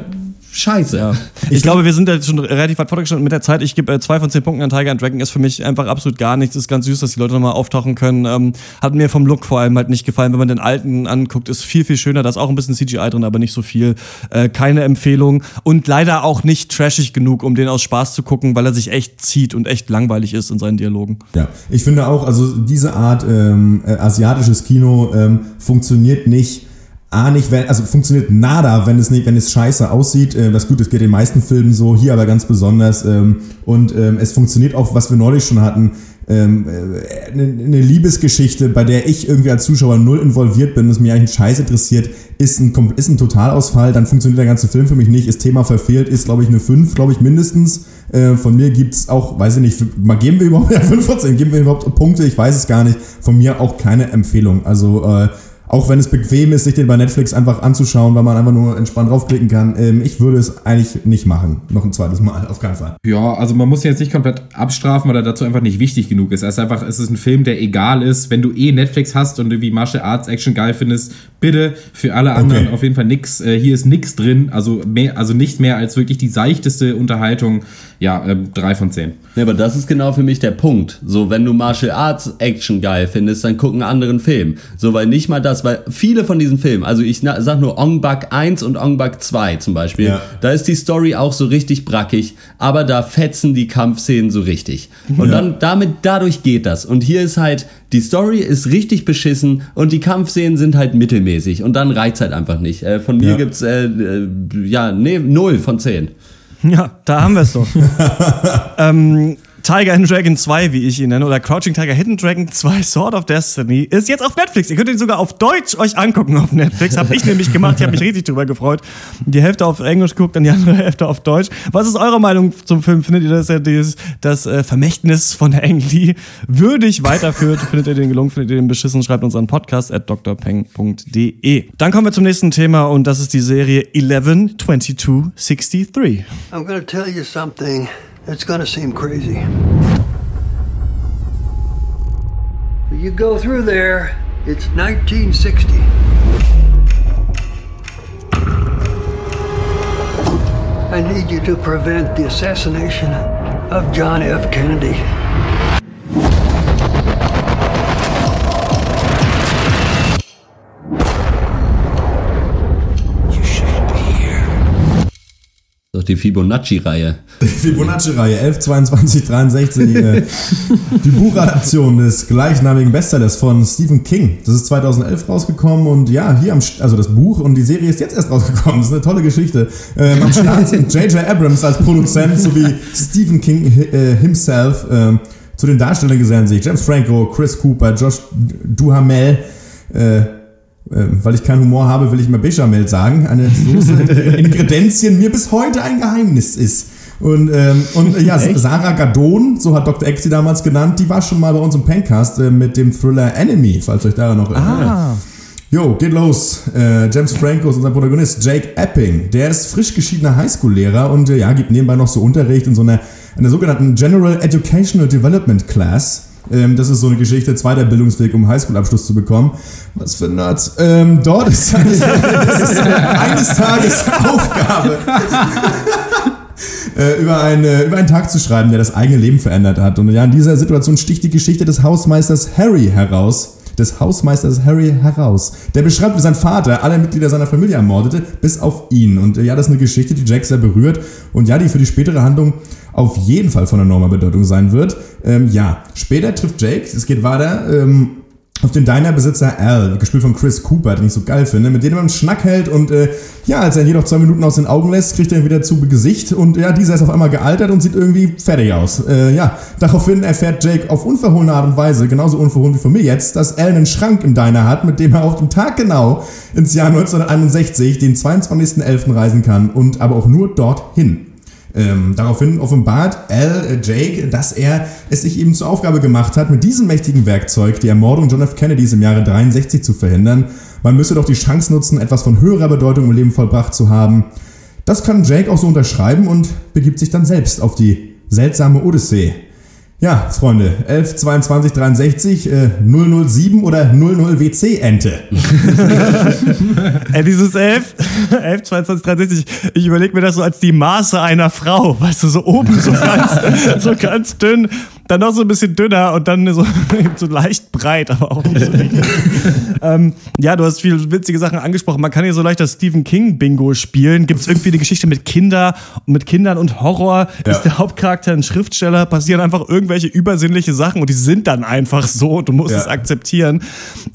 Scheiße. [LAUGHS] Ich, glaube, wir sind jetzt schon relativ weit fortgeschritten mit der Zeit. Ich gebe äh, zwei von zehn Punkten an Tiger and Dragon. Ist für mich einfach absolut gar nichts. Ist ganz süß, dass die Leute nochmal auftauchen können. Ähm, hat mir vom Look vor allem halt nicht gefallen. Wenn man den alten anguckt, ist viel, viel schöner. Da ist auch ein bisschen CGI drin, aber nicht so viel. Äh, keine Empfehlung. Und leider auch nicht trashig genug, um den aus Spaß zu gucken, weil er sich echt zieht und echt langweilig ist in seinen Dialogen. Ja, ich finde auch, also diese Art ähm, äh, asiatisches Kino ähm, funktioniert nicht. A nicht, wenn, also funktioniert nada, wenn es nicht, wenn es scheiße aussieht. Äh, das gut, es geht den meisten Filmen so, hier aber ganz besonders. Ähm, und ähm, es funktioniert auch, was wir neulich schon hatten, ähm, äh, eine, Liebesgeschichte, bei der ich irgendwie als Zuschauer null involviert bin, das mich eigentlich Scheiß interessiert, ist ein, ist ein Totalausfall, dann funktioniert der ganze Film für mich nicht, ist Thema verfehlt, ist glaube ich eine 5, glaube ich mindestens. Äh, von mir gibt's auch, weiß ich nicht, mal geben wir überhaupt [LAUGHS] ja, 5 von 10, geben wir überhaupt Punkte, ich weiß es gar nicht. Von mir auch keine Empfehlung. Also äh, auch wenn es bequem ist, sich den bei Netflix einfach anzuschauen, weil man einfach nur entspannt draufklicken kann, ähm, ich würde es eigentlich nicht machen. Noch ein zweites Mal, auf keinen Fall. Ja, also man muss ihn jetzt nicht komplett abstrafen, weil er dazu einfach nicht wichtig genug ist. Er ist einfach, es ist ein Film, der egal ist. Wenn du eh Netflix hast und irgendwie Martial Arts Action geil findest, bitte für alle anderen Okay. auf jeden Fall nix. Äh, hier ist nix drin, also mehr, also nicht mehr als wirklich die seichteste Unterhaltung. Ja, ähm, drei von zehn. Ja, aber das ist genau für mich der Punkt. So, wenn du Martial Arts Action geil findest, dann guck einen anderen Film. So, weil nicht mal das, weil viele von diesen Filmen, also ich na, sag nur Ong Bak 1 und Ong Bak 2 zum Beispiel, Ja. da ist die Story auch so richtig brackig, aber da fetzen die Kampfszenen so richtig. Und Ja. dann, damit, dadurch geht das. Und hier ist halt, die Story ist richtig beschissen und die Kampfszenen sind halt mittelmäßig und dann reizt halt einfach nicht. Äh, von mir Ja. gibt's, äh, äh, ja, nee, 0 von 10. Ja, da haben wir es doch. [LAUGHS] ähm, Tiger and Dragon 2, wie ich ihn nenne, oder Crouching Tiger Hidden Dragon 2 Sword of Destiny, ist jetzt auf Netflix. Ihr könnt ihn sogar auf Deutsch euch angucken auf Netflix. Hab ich nämlich gemacht. Ich habe mich richtig drüber gefreut. Die Hälfte auf Englisch guckt, dann die andere Hälfte auf Deutsch. Was ist eure Meinung zum Film? Findet ihr, dass er dieses, das äh, Vermächtnis von Ang Lee würdig weiterführt? Findet ihr den gelungen? Findet ihr den beschissen? Schreibt uns an podcast at drpeng.de. Dann kommen wir zum nächsten Thema und das ist die Serie 112263. I'm gonna tell you something that's gonna seem crazy. You go through there, it's 1960. I need you to prevent the assassination of John F. Kennedy. Doch die Fibonacci-Reihe. [LAUGHS] Die Fibonacci-Reihe 11, 22, 63. äh, [LAUGHS] die Buchadaption des gleichnamigen Bestsellers von Stephen King. Das ist 2011 rausgekommen und ja, hier am, also das Buch und die Serie ist jetzt erst rausgekommen. Das ist eine tolle Geschichte. Ähm, am Start sind [LAUGHS] J.J. Abrams als Produzent sowie Stephen King äh, himself. Ähm, zu den Darstellern gesellen sich James Franco, Chris Cooper, Josh Duhamel, Äh, äh, weil ich keinen Humor habe, will ich mal Bechamel sagen. Eine Soße, deren Ingredienzien mir bis heute ein Geheimnis ist. Und, ähm, und ja, Sarah Gadon, so hat Dr. Eck sie damals genannt, die war schon mal bei uns im Pencast äh, mit dem Thriller Enemy, falls euch daran noch erinnert. Ah. Jo, geht los. Äh, James Franco ist unser Protagonist, Jake Epping. Der ist frisch geschiedener Highschool-Lehrer und äh, ja, gibt nebenbei noch so Unterricht in so einer, einer sogenannten General Educational Development Class. Ähm, das ist so eine Geschichte, zweiter Bildungsweg, um Highschool-Abschluss zu bekommen. Was für Nerds. Ähm, dort ist, [LAUGHS] das ist eines Tages Aufgabe. [LAUGHS] äh, über, eine, über einen Tag zu schreiben, der das eigene Leben verändert hat. Und ja, in dieser Situation sticht die Geschichte des Hausmeisters Harry heraus. Des Hausmeisters Harry heraus. Der beschreibt, wie sein Vater alle Mitglieder seiner Familie ermordete, bis auf ihn. Und äh, ja, das ist eine Geschichte, die Jack sehr berührt und ja, die für die spätere Handlung auf jeden Fall von enormer Bedeutung sein wird. Ähm, ja, später trifft Jake, es geht weiter, ähm, auf den Diner-Besitzer Al, gespielt von Chris Cooper, den ich so geil finde, mit dem er einen Schnack hält und äh, ja, als er ihn jedoch zwei Minuten aus den Augen lässt, kriegt er ihn wieder zu Gesicht und ja, dieser ist auf einmal gealtert und sieht irgendwie fertig aus. Äh, ja, daraufhin erfährt Jake auf unverhohlene Art und Weise, genauso unverhohlen wie von mir jetzt, dass Al einen Schrank im Diner hat, mit dem er auf den Tag genau ins Jahr 1961, den 22.11. reisen kann und aber auch nur dorthin. Ähm, daraufhin offenbart Al Jake, dass er es sich eben zur Aufgabe gemacht hat, mit diesem mächtigen Werkzeug die Ermordung John F. Kennedys im Jahre 63 zu verhindern. Man müsse doch die Chance nutzen, etwas von höherer Bedeutung im Leben vollbracht zu haben. Das kann Jake auch so unterschreiben und begibt sich dann selbst auf die seltsame Odyssee. Ja, Freunde, 11, 22, 63, äh, 007 oder 00 WC-Ente. [LAUGHS] Ey, dieses 11, 11, 22, 63, ich überlege mir das so als die Maße einer Frau, weißt du, so oben so ganz, [LAUGHS] so ganz dünn, dann noch so ein bisschen dünner und dann so, [LAUGHS] so leicht breit, aber auch nicht so [LAUGHS] ähm, ja, du hast viele witzige Sachen angesprochen. Man kann hier so leicht das Stephen King Bingo spielen. Gibt es irgendwie eine Geschichte mit Kinder, mit Kindern und Horror? Ja. Ist der Hauptcharakter ein Schriftsteller? Passieren einfach irgendwelche übersinnliche Sachen und die sind dann einfach so und du musst Ja. es akzeptieren.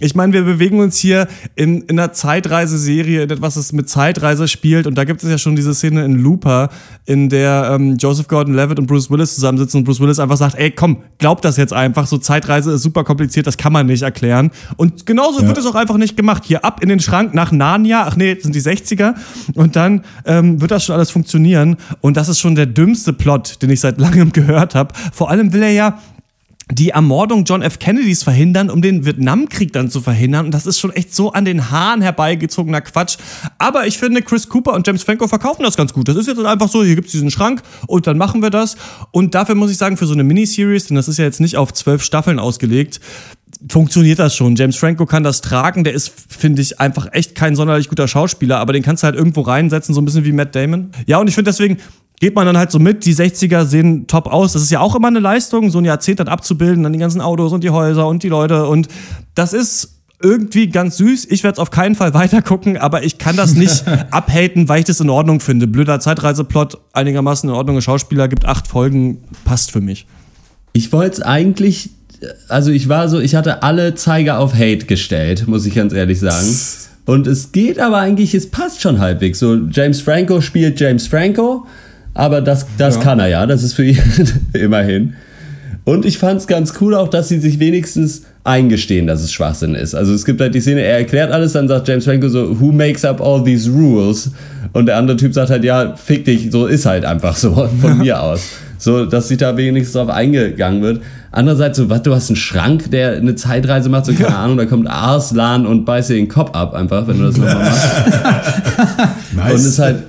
Ich meine, wir bewegen uns hier in, in einer Zeitreiseserie, in etwas, das mit Zeitreise spielt und da gibt es ja schon diese Szene in Looper, in der ähm, Joseph Gordon-Levitt und Bruce Willis zusammensitzen und Bruce Willis einfach sagt, ey, komm, glaub das jetzt einfach, so Zeitreise ist super kompliziert, das kann man nicht erklären. Und genauso Ja. wird es auch einfach nicht gemacht. Hier ab in den Schrank nach Narnia, ach nee, sind die 60er und dann ähm, wird das schon alles funktionieren und das ist schon der dümmste Plot, den ich seit [LAUGHS] langem gehört habe. Vor allem will er ja die Ermordung John F. Kennedys verhindern, um den Vietnamkrieg dann zu verhindern. Und das ist schon echt so an den Haaren herbeigezogener Quatsch. Aber ich finde, Chris Cooper und James Franco verkaufen das ganz gut. Das ist jetzt einfach so, hier gibt's diesen Schrank und dann machen wir das. Und dafür muss ich sagen, für so eine Miniseries, denn das ist ja jetzt nicht auf zwölf Staffeln ausgelegt, funktioniert das schon. James Franco kann das tragen. Der ist, finde ich, einfach echt kein sonderlich guter Schauspieler, aber den kannst du halt irgendwo reinsetzen, so ein bisschen wie Matt Damon. Ja, und ich finde deswegen, geht man dann halt so mit. Die 60er sehen top aus. Das ist ja auch immer eine Leistung, so ein Jahrzehnt dann abzubilden, dann die ganzen Autos und die Häuser und die Leute. Und das ist irgendwie ganz süß. Ich werde es auf keinen Fall [LAUGHS] weitergucken, aber ich kann das nicht [LAUGHS] abhaten, weil ich das in Ordnung finde. Blöder Zeitreiseplot, einigermaßen in Ordnung. Schauspieler gibt acht Folgen, passt für mich. Ich wollte es eigentlich, also ich war so, ich hatte alle Zeiger auf Hate gestellt, muss ich ganz ehrlich sagen. [LAUGHS] Und es geht aber eigentlich, es passt schon halbwegs. So, James Franco spielt James Franco, aber das, das Ja. kann er ja, das ist für ihn [LAUGHS] immerhin. Und ich fand es ganz cool auch, dass sie sich wenigstens eingestehen, dass es Schwachsinn ist. Also es gibt halt die Szene, er erklärt alles, dann sagt James Franco so, who makes up all these rules? Und der andere Typ sagt halt, ja, fick dich, so ist halt einfach so, [LAUGHS] von mir aus. So, dass sich da wenigstens drauf eingegangen wird. Andererseits so, was, du hast einen Schrank, der eine Zeitreise macht, so keine [LAUGHS] Ahnung, da kommt Arslan und beißt dir den Kopf ab einfach, wenn du das nochmal machst. Nice. Und es ist halt,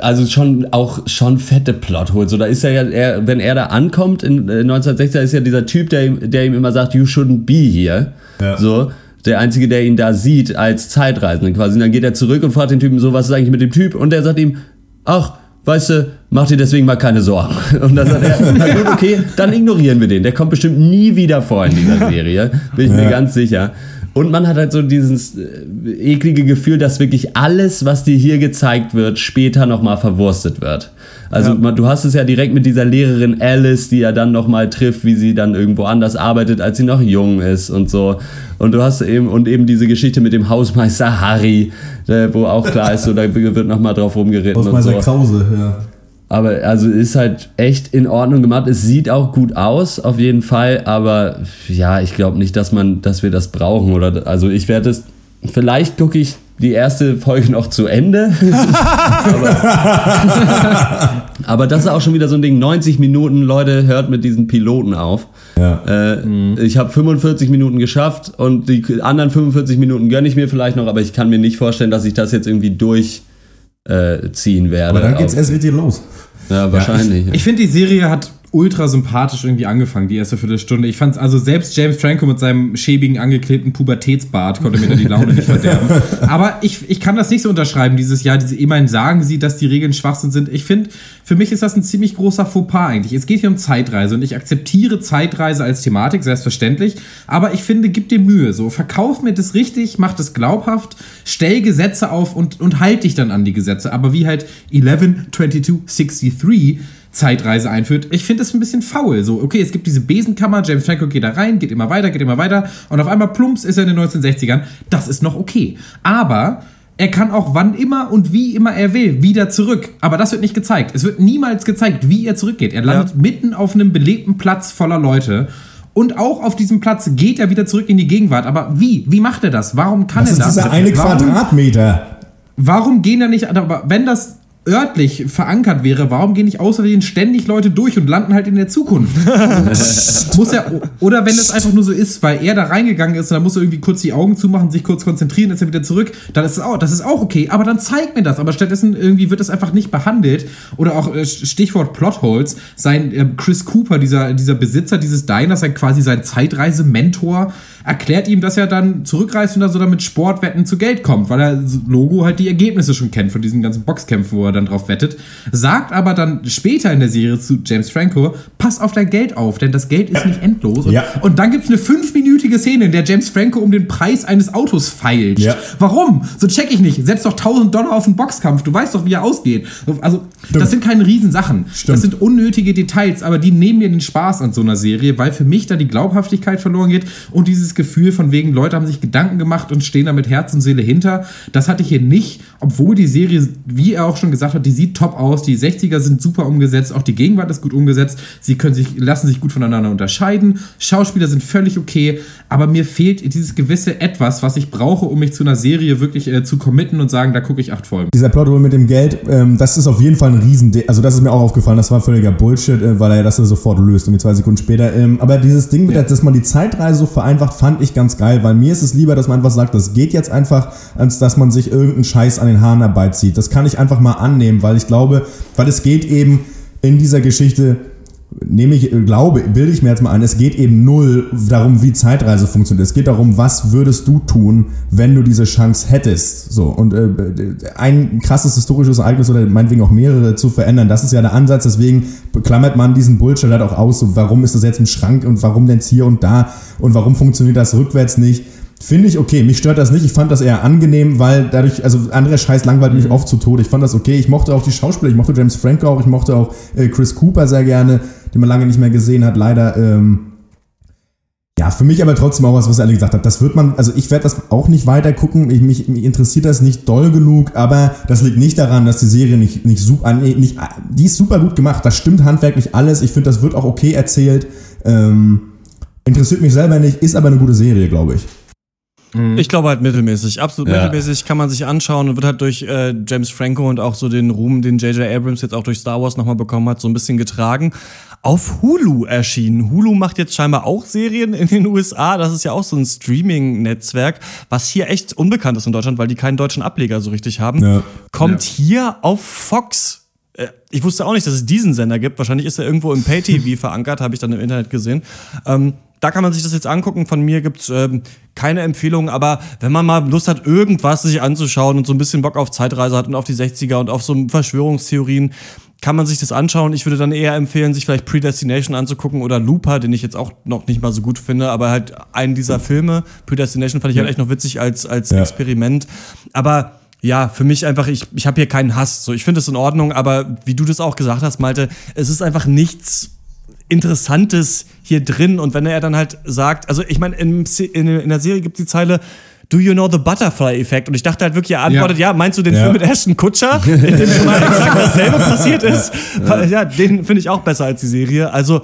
also schon auch schon fette Plotholes. So, da ist er ja, er, wenn er da ankommt in äh, 1960, ist ja dieser Typ, der, ihm- der ihm immer sagt, you shouldn't be here. Ja. So. Der Einzige, der ihn da sieht als Zeitreisenden quasi. Und dann geht er zurück und fragt den Typen so, was ist eigentlich mit dem Typ? Und der sagt ihm, ach, weißt du, mach dir deswegen mal keine Sorgen. [LAUGHS] Und dann sagt er, na gut, okay, dann ignorieren wir den. Der kommt bestimmt nie wieder vor in dieser [LAUGHS] Serie. Bin ich mir Ja. ganz sicher. Und man hat halt so dieses äh, eklige Gefühl, dass wirklich alles, was dir hier gezeigt wird, später nochmal verwurstet wird. Also man, du hast es ja direkt mit dieser Lehrerin Alice, die ja dann nochmal trifft, wie sie dann irgendwo anders arbeitet, als sie noch jung ist und so. Und du hast eben, und eben diese Geschichte mit dem Hausmeister Harry, wo auch klar ist, so, da wird nochmal drauf rumgeritten und Hausmeister so. Krause, ja. Aber also ist halt echt in Ordnung gemacht. Es sieht auch gut aus, auf jeden Fall. Aber ja, ich glaube nicht, dass man, dass wir das brauchen. Oder also ich werde es. Vielleicht gucke ich die erste Folge noch zu Ende. [LAUGHS] aber, aber das ist auch schon wieder so ein Ding. 90 Minuten, Leute, hört mit diesen Piloten auf. Ja. Äh, Ich habe 45 Minuten geschafft und die anderen 45 Minuten gönne ich mir vielleicht noch, aber ich kann mir nicht vorstellen, dass ich das jetzt irgendwie durchziehen äh, ziehen werde. Aber dann geht's erst richtig los. Ja, wahrscheinlich. Ich finde, die Serie hat ultra sympathisch irgendwie angefangen, die erste Viertelstunde. Ich fand's also selbst James Franco mit seinem schäbigen, angeklebten Pubertätsbart konnte mir da die Laune nicht verderben. [LAUGHS] Aber ich, ich kann das nicht so unterschreiben dieses Jahr. Diese, immerhin sagen sie, dass die Regeln Schwachsinn sind. Ich finde, für mich ist das ein ziemlich großer Fauxpas eigentlich. Es geht hier um Zeitreise und ich akzeptiere Zeitreise als Thematik, selbstverständlich. Aber ich finde, gib dir Mühe. So, verkauf mir das richtig, mach das glaubhaft, stell Gesetze auf und, und halt dich dann an die Gesetze. Aber wie halt 112263 Zeitreise einführt. Ich finde das ein bisschen faul. So, okay, es gibt diese Besenkammer, James Franco geht da rein, geht immer weiter, geht immer weiter und auf einmal plumps ist er in den 1960ern. Das ist noch okay. Aber er kann auch wann immer und wie immer er will wieder zurück. Aber das wird nicht gezeigt. Es wird niemals gezeigt, wie er zurückgeht. Er landet mitten auf einem belebten Platz voller Leute. Und auch auf diesem Platz geht er wieder zurück in die Gegenwart. Aber wie? Wie macht er das? Warum kann Das er ist das? dieser eine Warum- Quadratmeter. Warum gehen da nicht, aber wenn das örtlich verankert wäre, warum gehen nicht außerdem ständig Leute durch und landen halt in der Zukunft? [LAUGHS] muss er, oder wenn es einfach nur so ist, weil er da reingegangen ist und dann muss er irgendwie kurz die Augen zumachen, sich kurz konzentrieren, ist er wieder zurück, dann ist es auch, das ist auch okay, aber dann zeigt mir das, aber stattdessen irgendwie wird es einfach nicht behandelt oder auch äh, Stichwort Plotholes, sein äh, Chris Cooper, dieser, dieser Besitzer dieses Diners, sein quasi sein Zeitreise-Mentor, erklärt ihm, dass er dann zurückreist und da so damit Sportwetten zu Geld kommt, weil er Logo halt die Ergebnisse schon kennt von diesen ganzen Boxkämpfen, wo er dann drauf wettet. Sagt aber dann später in der Serie zu James Franco, pass auf dein Geld auf, denn das Geld ist nicht endlos. Und, Ja. und dann gibt es eine fünfminütige Szene, in der James Franco um den Preis eines Autos feilt. Ja. Warum? So check ich nicht. Setz doch 1000 Dollar auf einen Boxkampf. Du weißt doch, wie er ausgeht. Also, Stimmt. das sind keine Riesensachen. Stimmt. Das sind unnötige Details, aber die nehmen mir den Spaß an so einer Serie, weil für mich da die Glaubhaftigkeit verloren geht und dieses Gefühl von wegen, Leute haben sich Gedanken gemacht und stehen da mit Herz und Seele hinter. Das hatte ich hier nicht, obwohl die Serie, wie er auch schon gesagt hat, die sieht top aus. Die 60er sind super umgesetzt, auch die Gegenwart ist gut umgesetzt. Sie können sich, lassen sich gut voneinander unterscheiden. Schauspieler sind völlig okay, aber mir fehlt dieses gewisse Etwas, was ich brauche, um mich zu einer Serie wirklich äh, zu committen und sagen, da gucke ich acht Folgen. Dieser Plothole mit dem Geld, ähm, das ist auf jeden Fall ein Riesen, also das ist mir auch aufgefallen, das war völliger Bullshit, äh, weil er das sofort löst, irgendwie zwei Sekunden später. Ähm, aber dieses Ding, mit der, dass man die Zeitreise so vereinfacht, fand ich ganz geil, weil mir ist es lieber, dass man einfach sagt, das geht jetzt einfach, als dass man sich irgendeinen Scheiß an den Haaren herbeizieht. Das kann ich einfach mal annehmen, weil ich glaube, weil es geht eben in dieser Geschichte nehme ich, glaube, bilde ich mir jetzt mal ein, es geht eben null darum, wie Zeitreise funktioniert. Es geht darum, was würdest du tun, wenn du diese Chance hättest. So, und äh, ein krasses historisches Ereignis oder meinetwegen auch mehrere zu verändern, das ist ja der Ansatz, deswegen klammert man diesen Bullshit halt auch aus, so, warum ist das jetzt im Schrank und warum denn hier und da und warum funktioniert das rückwärts nicht. Finde ich okay. Mich stört das nicht. Ich fand das eher angenehm, weil dadurch, also anderer Scheiß langweilt mich oft zu Tode. Ich fand das okay. Ich mochte auch die Schauspieler. Ich mochte James Franco auch. Ich mochte auch äh, Chris Cooper sehr gerne, den man lange nicht mehr gesehen hat. Leider, ähm, ja, für mich aber trotzdem auch was, was Ali gesagt hat. Das wird man, also ich werde das auch nicht weiter gucken. Ich, mich, mich interessiert das nicht doll genug, aber das liegt nicht daran, dass die Serie nicht, nicht super, nee, nicht, die ist super gut gemacht. Das stimmt handwerklich alles. Ich finde, das wird auch okay erzählt. Ähm, interessiert mich selber nicht, ist aber eine gute Serie, glaube ich. Ich glaube halt mittelmäßig, absolut Ja. mittelmäßig kann man sich anschauen und wird halt durch äh, James Franco und auch so den Ruhm, den J.J. Abrams jetzt auch durch Star Wars nochmal bekommen hat, so ein bisschen getragen. Auf Hulu erschienen. Hulu macht jetzt scheinbar auch Serien in den USA. Das ist ja auch so ein Streaming-Netzwerk, was hier echt unbekannt ist in Deutschland, weil die keinen deutschen Ableger so richtig haben. Ja. Kommt hier auf Fox. Äh, Ich wusste auch nicht, dass es diesen Sender gibt. Wahrscheinlich ist er irgendwo im Pay-TV [LAUGHS] verankert, habe ich dann im Internet gesehen. Ähm, da kann man sich das jetzt angucken. Von mir gibt's ähm, keine Empfehlung, aber wenn man mal Lust hat, irgendwas sich anzuschauen und so ein bisschen Bock auf Zeitreise hat und auf die 60er und auf so Verschwörungstheorien, kann man sich das anschauen. Ich würde dann eher empfehlen, sich vielleicht Predestination anzugucken oder Looper, den ich jetzt auch noch nicht mal so gut finde, aber halt einen dieser Filme. Predestination fand ich halt echt noch witzig als, als Ja. Experiment. Aber ja, für mich einfach, ich, ich habe hier keinen Hass. So, ich finde es in Ordnung, aber wie du das auch gesagt hast, Malte, es ist einfach nichts Interessantes hier drin. Und wenn er dann halt sagt, also ich meine, in, in, in der Serie gibt es die Zeile, Do you know the Butterfly-Effekt? Und ich dachte halt wirklich, er antwortet, ja, Ja. meinst du den Ja. Film mit Ashton Kutscher, in dem schon mal [LAUGHS] exakt dasselbe passiert ist? Weil, Ja, den finde ich auch besser als die Serie. Also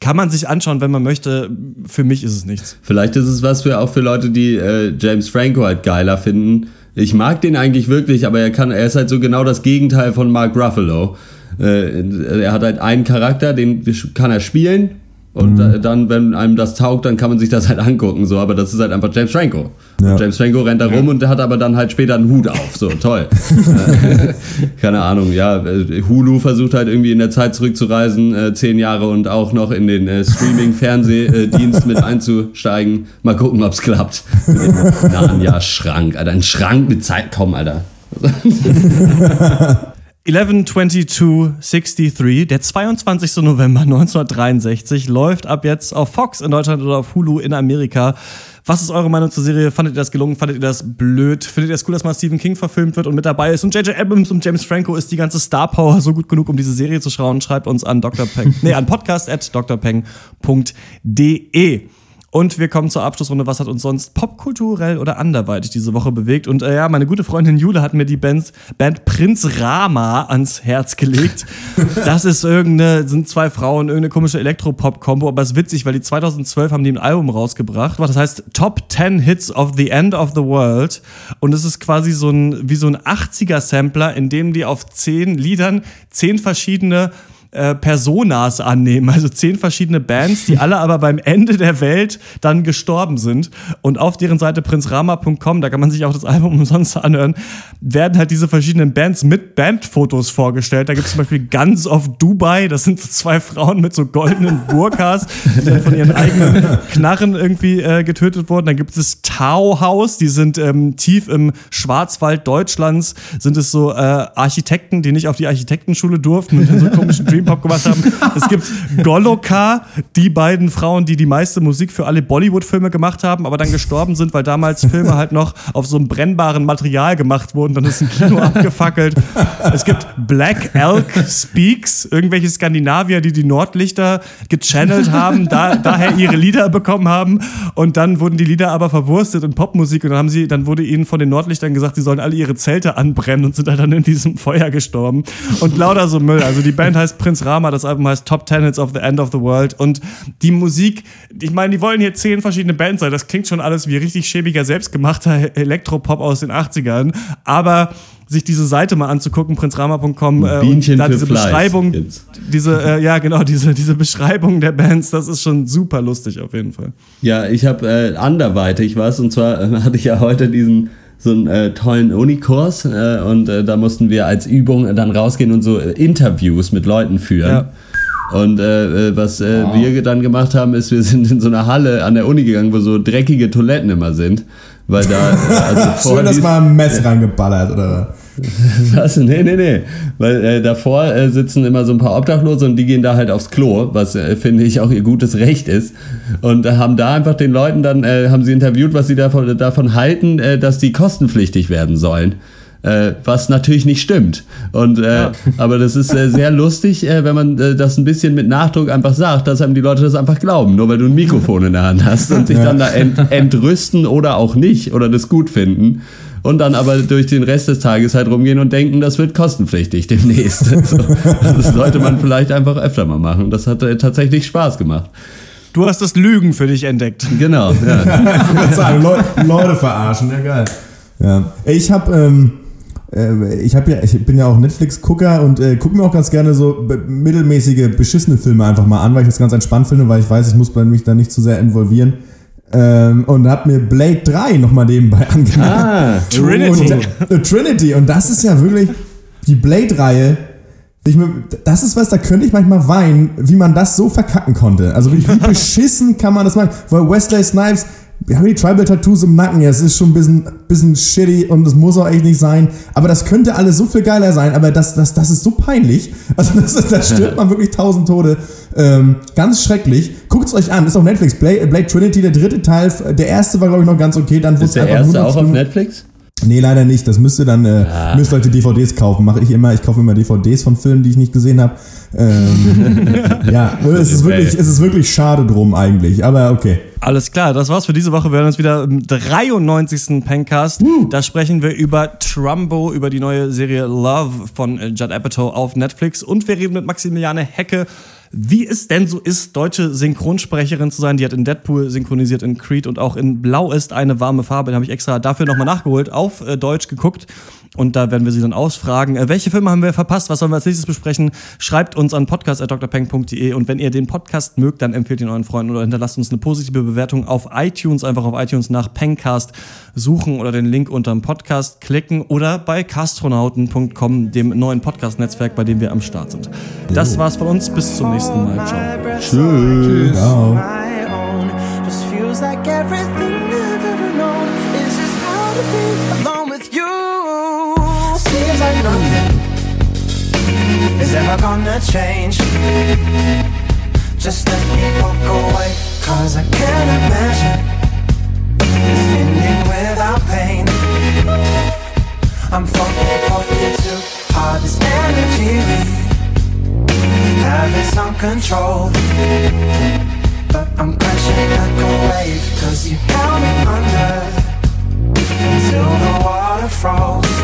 kann man sich anschauen, wenn man möchte. Für mich ist es nichts. Vielleicht ist es was für auch für Leute, die äh, James Franco halt geiler finden. Ich mag den eigentlich wirklich, aber er kann, er ist halt so genau das Gegenteil von Mark Ruffalo. Äh, er hat halt einen Charakter, den kann er spielen. Und Mhm. dann, wenn einem das taugt, dann kann man sich das halt angucken, so, aber das ist halt einfach James Franco. Ja. James Franco rennt da rum und hat aber dann halt später einen Hut auf, so, toll. [LAUGHS] Keine Ahnung, ja, Hulu versucht halt irgendwie in der Zeit zurückzureisen, äh, zehn Jahre und auch noch in den äh, Streaming-Fernsehdienst mit einzusteigen. Mal gucken, ob's klappt. Mit dem Narnia-Schrank, Alter, ein Schrank mit Zeit, komm, Alter. [LAUGHS] 112263, der 22. November 1963, läuft ab jetzt auf Fox in Deutschland oder auf Hulu in Amerika. Was ist eure Meinung zur Serie? Fandet ihr das gelungen? Fandet ihr das blöd? Findet ihr es cool, dass mal Stephen King verfilmt wird und mit dabei ist? Und J.J. Abrams und James Franco ist die ganze Star Power so gut genug, um diese Serie zu schauen? Schreibt uns an Dr. Peng, nee, an podcast at drpeng.de. Und wir kommen zur Abschlussrunde. Was hat uns sonst popkulturell oder anderweitig diese Woche bewegt? Und äh, ja, meine gute Freundin Jule hat mir die Band, Band Prinz Rama ans Herz gelegt. [LAUGHS] Das ist irgendeine, sind zwei Frauen, irgendeine komische Elektropop-Kombo, aber es ist witzig, weil die 2012 haben die ein Album rausgebracht. Das heißt Top 10 Hits of the End of the World. Und es ist quasi so ein, wie so ein 80er-Sampler, in dem die auf zehn Liedern zehn verschiedene äh, Personas annehmen, also zehn verschiedene Bands, die alle aber beim Ende der Welt dann gestorben sind. Und auf deren Seite prinzrama.com, da kann man sich auch das Album umsonst anhören, werden halt diese verschiedenen Bands mit Bandfotos vorgestellt. Da gibt es zum Beispiel Guns of Dubai, das sind so zwei Frauen mit so goldenen [LAUGHS] Burkas, die dann von ihren eigenen Knarren irgendwie äh, getötet wurden. Dann gibt es Tau House, die sind ähm, tief im Schwarzwald Deutschlands, sind es so äh, Architekten, die nicht auf die Architektenschule durften und dann so komischen Dream [LAUGHS] Pop gemacht haben. Es gibt Goloka, die beiden Frauen, die die meiste Musik für alle Bollywood-Filme gemacht haben, aber dann gestorben sind, weil damals Filme halt noch auf so einem brennbaren Material gemacht wurden. Dann ist ein Kino abgefackelt. Es gibt Black Elk Speaks, irgendwelche Skandinavier, die die Nordlichter gechannelt haben, da, daher ihre Lieder bekommen haben. Und dann wurden die Lieder aber verwurstet in Popmusik und dann haben sie, dann wurde ihnen von den Nordlichtern gesagt, sie sollen alle ihre Zelte anbrennen und sind halt dann in diesem Feuer gestorben. Und lauter so Müll. Also die Band heißt Prinz Rama, das Album heißt Top Ten Hits of the End of the World. Und die Musik, ich meine, die wollen hier zehn verschiedene Bands sein. Das klingt schon alles wie richtig schäbiger, selbstgemachter [LAUGHS] Elektropop aus den 80ern. Aber sich diese Seite mal anzugucken, prinzrama.com, äh, und da diese Beschreibung, diese, äh, ja genau, diese, diese Beschreibung der Bands, das ist schon super lustig auf jeden Fall. Ja, ich habe äh, anderweitig was und zwar äh, hatte ich ja heute diesen so einen äh, tollen Unikurs äh, und äh, da mussten wir als Übung äh, dann rausgehen und so äh, Interviews mit Leuten führen. Ja. Und äh, äh, was äh, wir dann gemacht haben, ist, wir [LAUGHS] sind in so eine Halle an der Uni gegangen, wo so dreckige Toiletten immer sind. Weil da, also [LAUGHS] Schön, dass mal ein Mess reingeballert, oder? [LAUGHS] was? Nee, nee, nee. Weil äh, davor äh, sitzen immer so ein paar Obdachlose und die gehen da halt aufs Klo, was äh, finde ich auch ihr gutes Recht ist. Und äh, haben da einfach den Leuten dann, äh, haben sie interviewt, was sie davon, davon halten, äh, dass die kostenpflichtig werden sollen. Was natürlich nicht stimmt. Und äh, [LAUGHS] aber das ist sehr lustig, wenn man das ein bisschen mit Nachdruck einfach sagt, dass einem die Leute das einfach glauben, nur weil du ein Mikrofon in der Hand hast und sich dann da ent entrüsten oder auch nicht oder das gut finden. Und dann aber durch den Rest des Tages halt rumgehen und denken, das wird kostenpflichtig demnächst. [LAUGHS] So, das sollte man vielleicht einfach öfter mal machen. Das hat äh, tatsächlich Spaß gemacht. Du hast das Lügen für dich entdeckt. Genau. Ja. [LAUGHS] Ich sagen, Leute, Leute verarschen, ja geil. Ja. Ich habe ähm, äh, ich, hab ja, ich bin ja auch Netflix-Gucker und äh, gucke mir auch ganz gerne so mittelmäßige, beschissene Filme einfach mal an, weil ich das ganz entspannt finde, weil ich weiß, ich muss bei mich da nicht zu sehr involvieren. Ähm, und hab mir Blade 3 nochmal nebenbei [LAUGHS] angemacht. Ah, Trinity. Und, äh, Trinity. Und das ist ja wirklich die Blade-Reihe. Das ist was, da könnte ich manchmal weinen, wie man das so verkacken konnte. Also wie, wie [LAUGHS] beschissen kann man das machen? Weil Wesley Snipes, wir haben die Tribal-Tattoos im Nacken, ja, es ist schon ein bisschen, bisschen shitty und es muss auch echt nicht sein. Aber das könnte alles so viel geiler sein, aber das, das, das ist so peinlich. Also das, ist- da [LAUGHS] stirbt man wirklich tausend Tode. Ähm, ganz schrecklich. Guckt's euch an, ist auf Netflix. Blade, Blade Trinity, der dritte Teil, der erste war glaube ich noch ganz okay, dann Ist der erste auch auf. Netflix? Nee, leider nicht. Das müsst ihr dann, äh, müsst Leute DVDs kaufen. Mache ich immer. Ich kaufe immer DVDs von Filmen, die ich nicht gesehen habe. Ähm, [LAUGHS] ja, es ist, wirklich, es ist wirklich schade drum eigentlich. Aber okay. Alles klar, das war's für diese Woche. Wir hören uns wieder im 93. Pencast. Da sprechen wir über Trumbo, über die neue Serie Love von äh, Judd Apatow auf Netflix. Und wir reden mit Maximiliane Hecke, wie es denn so ist, deutsche Synchronsprecherin zu sein. Die hat in Deadpool synchronisiert, in Creed und auch in Blau ist eine warme Farbe. Den habe ich extra dafür nochmal nachgeholt, auf äh, Deutsch geguckt. Und da werden wir sie dann ausfragen. Äh, welche Filme haben wir verpasst? Was sollen wir als nächstes besprechen? Schreibt uns an podcast.drpeng.de und wenn ihr den Podcast mögt, dann empfehlt ihn euren Freunden oder hinterlasst uns eine positive Bewertung auf iTunes. Einfach auf iTunes nach Pengcast suchen oder den Link unterm Podcast klicken oder bei castronauten.com, dem neuen Podcast-Netzwerk, bei dem wir am Start sind. Das war's von uns. Bis zum nächsten Mal. Ciao. Tschüss. Ciao. own. Just feels like everything is ever gonna change. Just let me walk away, cause I can't imagine ending without pain. I'm falling for you too. Hard this energy we have is uncontrolled. But I'm crashing like a wave, cause you held me under till the water froze.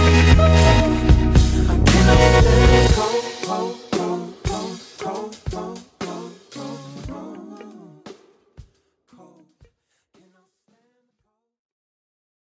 I cannot